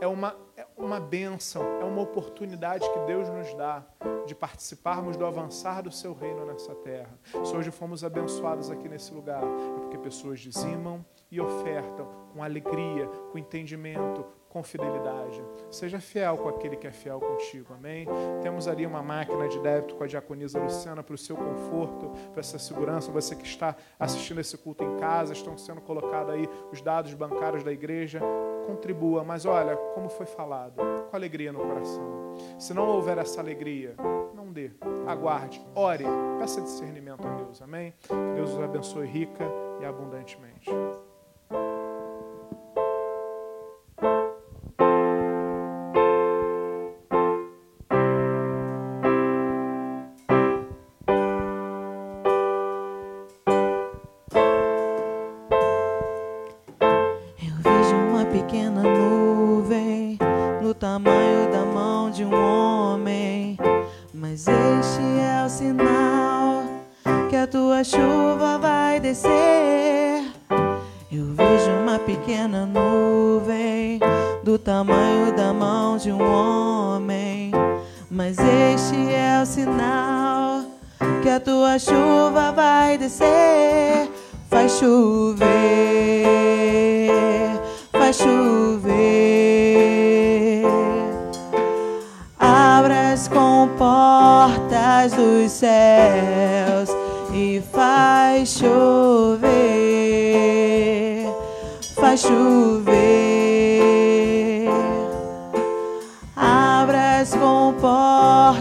é uma, é uma bênção, é uma oportunidade que Deus nos dá de participarmos do avançar do seu reino nessa terra. Se hoje fomos abençoados aqui nesse lugar, é porque pessoas dizimam e ofertam com alegria, com entendimento, com fidelidade. Seja fiel com aquele que é fiel contigo, amém? Temos ali uma máquina de débito com a diaconisa Luciana para o seu conforto, para essa segurança. Você que está assistindo esse culto em casa, estão sendo colocados aí os dados bancários da igreja. Contribua, mas olha, como foi falado, com alegria no coração. Se não houver essa alegria, não dê. Aguarde, ore, peça discernimento a Deus, amém? Deus os abençoe rica e abundantemente.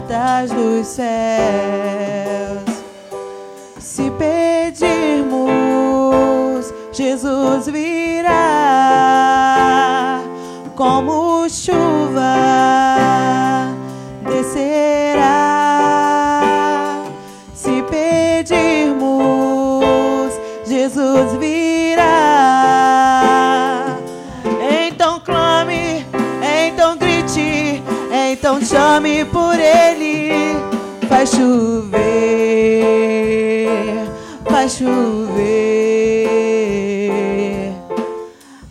portas dos céus. Se pedirmos, Jesus virá como chuva descerá. Se pedirmos, Jesus virá. Então chame por ele, faz chover, faz chover.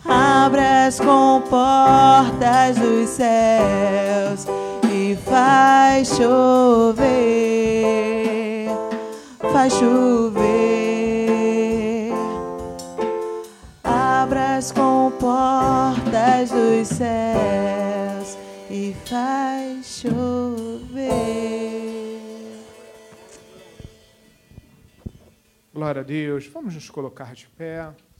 Abra as comportas dos céus e faz chover, faz chover. Abra as comportas dos céus colocar de pé.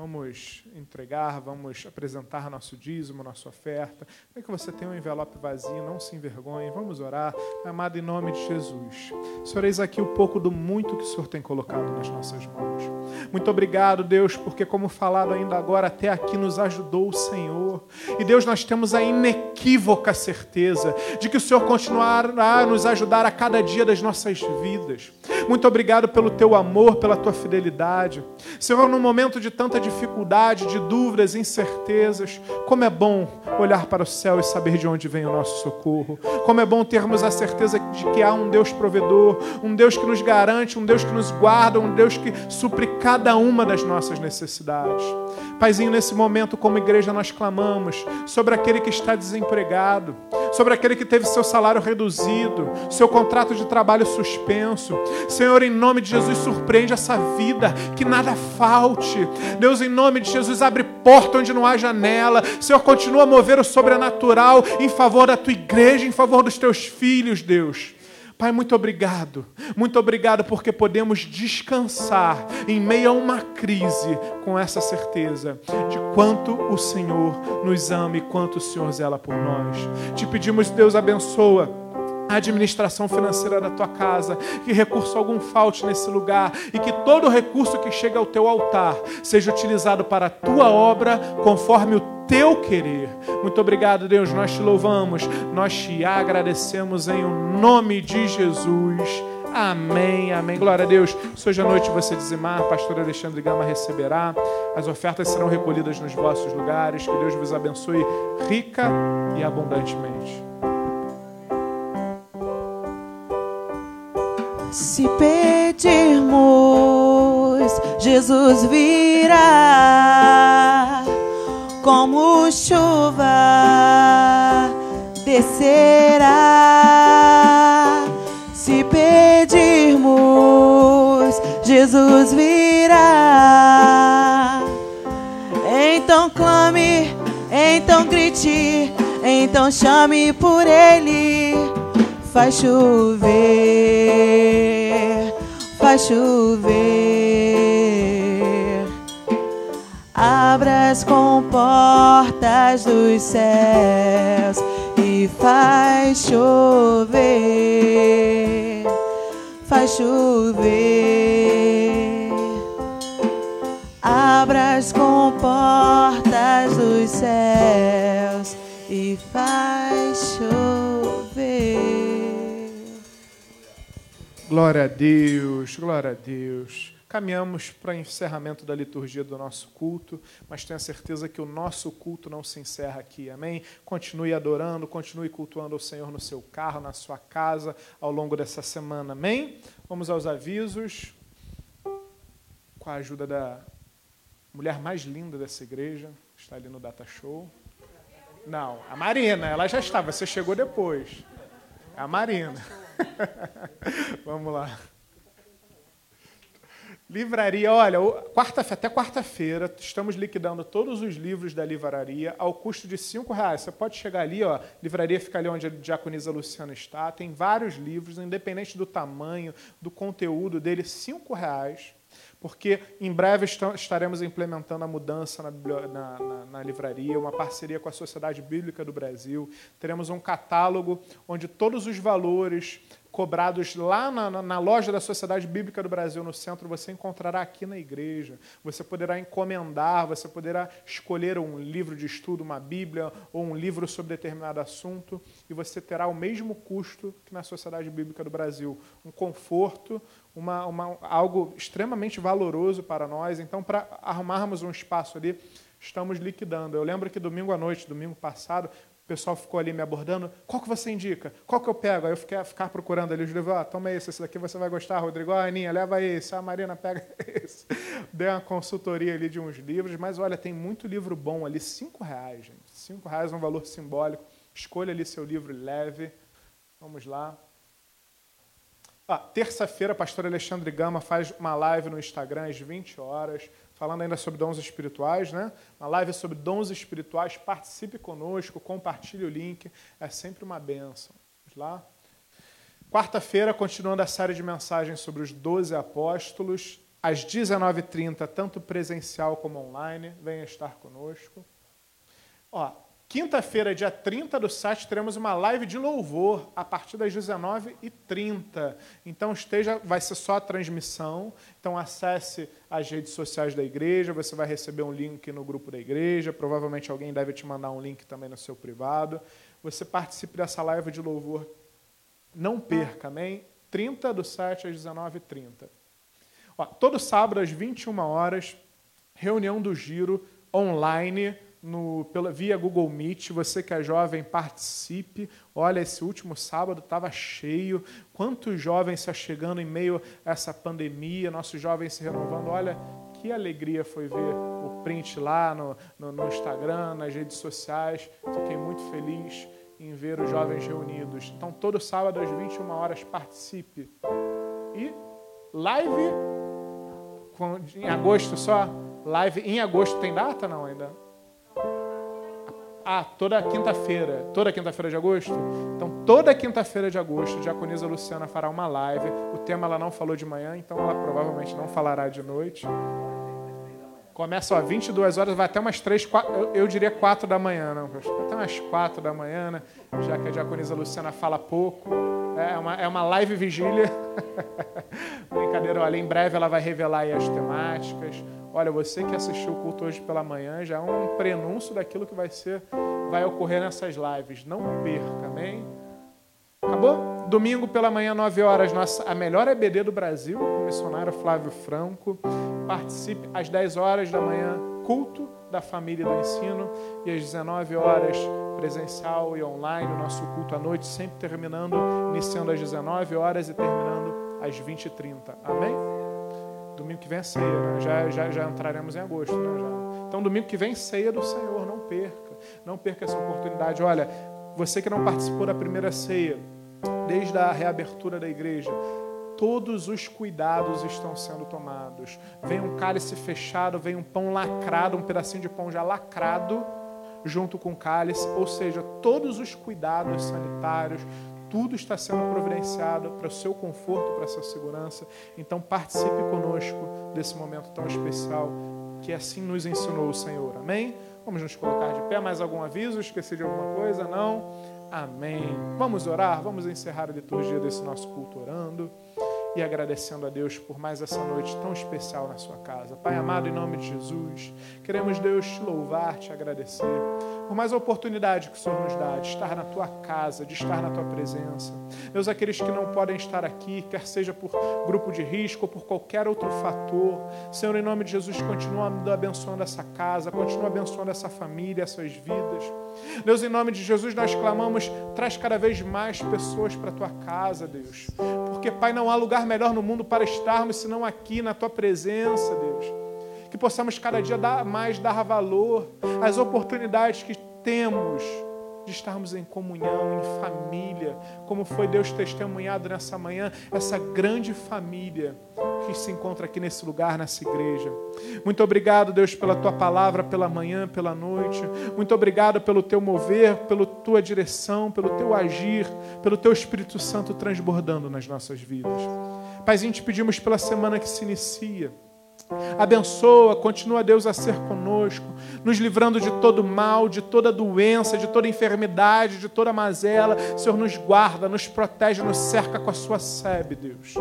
Vamos entregar, vamos apresentar nosso dízimo, nossa oferta. Para que você tenha um envelope vazio, não se envergonhe. Vamos orar. Amado, em nome de Jesus. Senhor, eis aqui o pouco do muito que o Senhor tem colocado nas nossas mãos. Muito obrigado, Deus, porque, como falado ainda agora, até aqui nos ajudou o Senhor. E, Deus, nós temos a inequívoca certeza de que o Senhor continuará a nos ajudar a cada dia das nossas vidas. Muito obrigado pelo teu amor, pela tua fidelidade. Senhor, no momento de tanta dificuldade, de dúvidas, incertezas, como é bom olhar para o céu e saber de onde vem o nosso socorro. Como é bom termos a certeza de que há um Deus provedor, um Deus que nos garante, um Deus que nos guarda, um Deus que supre cada uma das nossas necessidades. Paizinho, nesse momento, como igreja, nós clamamos sobre aquele que está desempregado, sobre aquele que teve seu salário reduzido, seu contrato de trabalho suspenso. Senhor, em nome de Jesus, surpreende essa vida, que nada falte. Deus, em nome de Jesus, abre porta onde não há janela. Senhor, continua a mover o sobrenatural em favor da tua igreja, em favor dos teus filhos, Deus. Pai, muito obrigado. Muito obrigado porque podemos descansar em meio a uma crise com essa certeza de quanto o Senhor nos ama e quanto o Senhor zela por nós. Te pedimos, Deus abençoa a administração financeira da tua casa, que recurso algum falte nesse lugar e que todo recurso que chega ao teu altar seja utilizado para a tua obra conforme o teu querer. Muito obrigado, Deus. Nós te louvamos, nós te agradecemos em o nome de Jesus. Amém, amém. Glória a Deus. Se hoje à noite você dizimar, pastor Alexandre Gama receberá. As ofertas serão recolhidas nos vossos lugares. Que Deus vos abençoe rica e abundantemente. Se pedirmos, Jesus virá como chuva descerá. Se pedirmos, Jesus virá Então grite, então chame por ele. Faz chover, faz chover. Abra as comportas dos céus e faz chover, faz chover. Abra as comportas dos céus e faz chover. Glória a Deus, glória a Deus. Caminhamos para encerramento da liturgia do nosso culto, mas tenha certeza que o nosso culto não se encerra aqui, amém? Continue adorando, continue cultuando o Senhor no seu carro, na sua casa, ao longo dessa semana, amém? Vamos aos avisos, com a ajuda da mulher mais linda dessa igreja, está ali no Data Show. Não, a Marina, ela já estava, você chegou depois. A Marina. Vamos lá. Livraria, olha, quarta, até quarta-feira estamos liquidando todos os livros da livraria ao custo de cinco reais. Você pode chegar ali, ó, livraria fica ali onde a diaconisa Luciana está. Tem vários livros, independente do tamanho, do conteúdo dele, cinco reais porque em breve estaremos implementando a mudança na, na, na, na, livraria, uma parceria com a Sociedade Bíblica do Brasil. Teremos um catálogo onde todos os valores cobrados lá na, na, loja da Sociedade Bíblica do Brasil, no centro, você encontrará aqui na igreja. Você poderá encomendar, você poderá escolher um livro de estudo, uma Bíblia ou um livro sobre determinado assunto, e você terá o mesmo custo que na Sociedade Bíblica do Brasil. Um conforto, uma, uma, algo extremamente valoroso para nós. Então, para arrumarmos um espaço ali, estamos liquidando. Eu lembro que domingo à noite, domingo passado, o pessoal ficou ali me abordando. Qual que você indica? Qual que eu pego? Aí eu fiquei a ficar procurando ali os livros. Ah, toma esse, esse daqui você vai gostar, Rodrigo. Ah, Aninha, leva esse. A Marina, pega esse. Dei uma consultoria ali de uns livros. Mas, olha, tem muito livro bom ali. Cinco reais, gente. Cinco reais é um valor simbólico. Escolha ali seu livro leve. Vamos lá. Ah, Terça-feira, pastor Alexandre Gama faz uma live no Instagram às 20 horas, falando ainda sobre dons espirituais, né? Uma live sobre dons espirituais. Participe conosco, compartilhe o link, é sempre uma benção. Vamos lá. Quarta-feira, continuando a série de mensagens sobre os 12 apóstolos, às 19h30, tanto presencial como online, venha estar conosco. Ó, Quinta-feira, dia 30 do 7, teremos uma live de louvor a partir das 19h30. Então esteja, vai ser só a transmissão. Então acesse as redes sociais da igreja, você vai receber um link no grupo da igreja, provavelmente alguém deve te mandar um link também no seu privado. Você participe dessa live de louvor. Não perca, amém? 30 do 7 às 19h30. Ó, todo sábado às 21 horas, reunião do giro online no, pela, via Google Meet. Você que é jovem, participe. Olha, esse último sábado estava cheio. Quantos jovens se chegando em meio a essa pandemia, nossos jovens se renovando. Olha, que alegria foi ver o print lá no, no, no Instagram, nas redes sociais. Fiquei muito feliz em ver os jovens reunidos. Então, todo sábado às 21 horas, participe. E live em agosto só? Live em agosto tem data não ainda? Ah, toda quinta-feira. Toda quinta-feira de agosto? Então, toda quinta-feira de agosto, a diaconisa Luciana fará uma live. O tema ela não falou de manhã, então ela provavelmente não falará de noite. Começa às 22 horas, vai até umas 3, 4, eu, diria 4 da manhã, não, até umas 4 da manhã, né? já que a diaconisa Luciana fala pouco. É uma, é uma live vigília. Brincadeira, olha, em breve ela vai revelar as temáticas. Olha, você que assistiu o culto hoje pela manhã já é um prenúncio daquilo que vai ser, vai ocorrer nessas lives. Não perca, amém? Acabou? Domingo pela manhã, 9 horas, nossa, a melhor EBD do Brasil, o missionário Flávio Franco. Participe às 10 horas da manhã, culto da família do ensino, e às 19 horas, presencial e online, o nosso culto à noite, sempre terminando, iniciando às 19 horas e terminando às 20h30. Amém? Domingo que vem é ceia, né? já, já, já entraremos em agosto. Né? Já. Então, domingo que vem, ceia do Senhor, não perca. Não perca essa oportunidade. Olha, você que não participou da primeira ceia, desde a reabertura da igreja, todos os cuidados estão sendo tomados. Vem um cálice fechado, vem um pão lacrado, um pedacinho de pão já lacrado, junto com o cálice, ou seja, todos os cuidados sanitários, tudo está sendo providenciado para o seu conforto, para a sua segurança. Então participe conosco desse momento tão especial que assim nos ensinou o Senhor. Amém? Vamos nos colocar de pé. Mais algum aviso? Esqueci de alguma coisa? Não? Amém. Vamos orar, vamos encerrar a liturgia desse nosso culto orando e agradecendo a Deus por mais essa noite tão especial na sua casa. Pai amado, em nome de Jesus, queremos, Deus, te louvar, te agradecer por mais a oportunidade que o Senhor nos dá de estar na tua casa, de estar na tua presença. Deus, aqueles que não podem estar aqui, quer seja por grupo de risco ou por qualquer outro fator, Senhor, em nome de Jesus, continua abençoando essa casa, continua abençoando essa família, essas vidas. Deus, em nome de Jesus, nós clamamos, traz cada vez mais pessoas para a tua casa, Deus. Porque, Pai, não há lugar melhor no mundo para estarmos senão aqui na tua presença, Deus. Que possamos cada dia dar mais dar valor às oportunidades que temos de estarmos em comunhão, em família, como foi Deus testemunhado nessa manhã, essa grande família que se encontra aqui nesse lugar, nessa igreja. Muito obrigado, Deus, pela tua palavra, pela manhã, pela noite. Muito obrigado pelo teu mover, pela tua direção, pelo teu agir, pelo teu Espírito Santo transbordando nas nossas vidas. Paizinho, te pedimos pela semana que se inicia. Abençoa, continua Deus a ser conosco, nos livrando de todo mal, de toda doença, de toda enfermidade, de toda mazela. Senhor, nos guarda, nos protege, nos cerca com a sua sebe, Deus.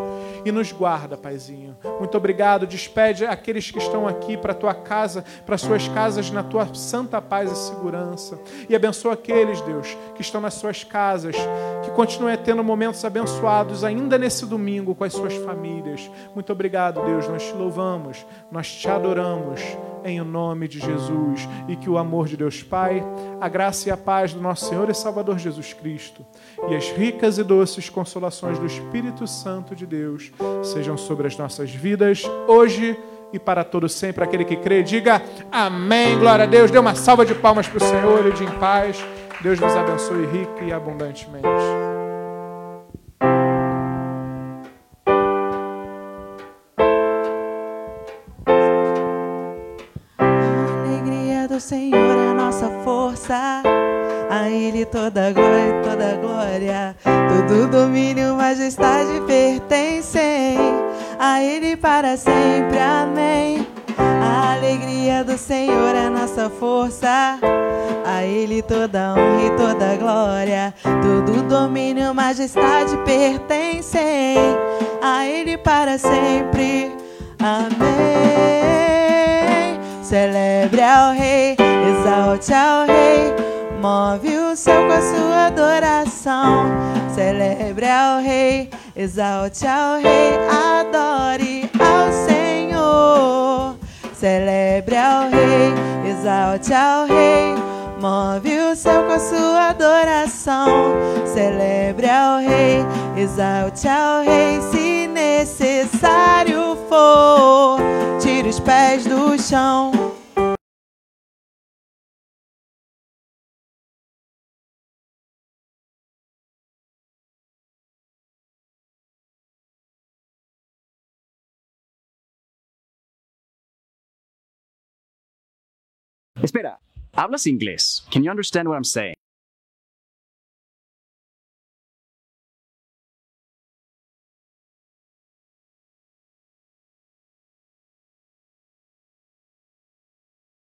E nos guarda, Paizinho. Muito obrigado. Despede aqueles que estão aqui para a tua casa, para suas casas, na tua santa paz e segurança. E abençoa aqueles, Deus, que estão nas suas casas, que continuem tendo momentos abençoados ainda nesse domingo com as suas famílias. Muito obrigado, Deus. Nós te louvamos nós te adoramos em nome de Jesus e que o amor de Deus Pai, a graça e a paz do nosso Senhor e Salvador Jesus Cristo e as ricas e doces consolações do Espírito Santo de Deus sejam sobre as nossas vidas hoje e para todo sempre. Aquele que crê, diga amém. Glória a Deus. Dê uma salva de palmas para o Senhor e de em paz. Deus vos abençoe rica e abundantemente. Senhor é a nossa força. A Ele toda glória, toda glória, todo domínio, majestade pertencem a Ele para sempre. Amém. Alegria do Senhor é nossa força. A Ele toda honra e toda glória, todo domínio, majestade pertencem a Ele para sempre. Amém. Celebre ao Rei, exalte ao Rei, move o céu com a sua adoração. Celebre ao Rei, exalte ao Rei, adore ao Senhor. Celebre ao Rei, exalte ao Rei. Move o céu com a sua adoração. Celebre ao Rei, exalte ao Rei, se necessário for. Tire os pés do chão. Espera, hablas inglés. Can you understand what I'm saying?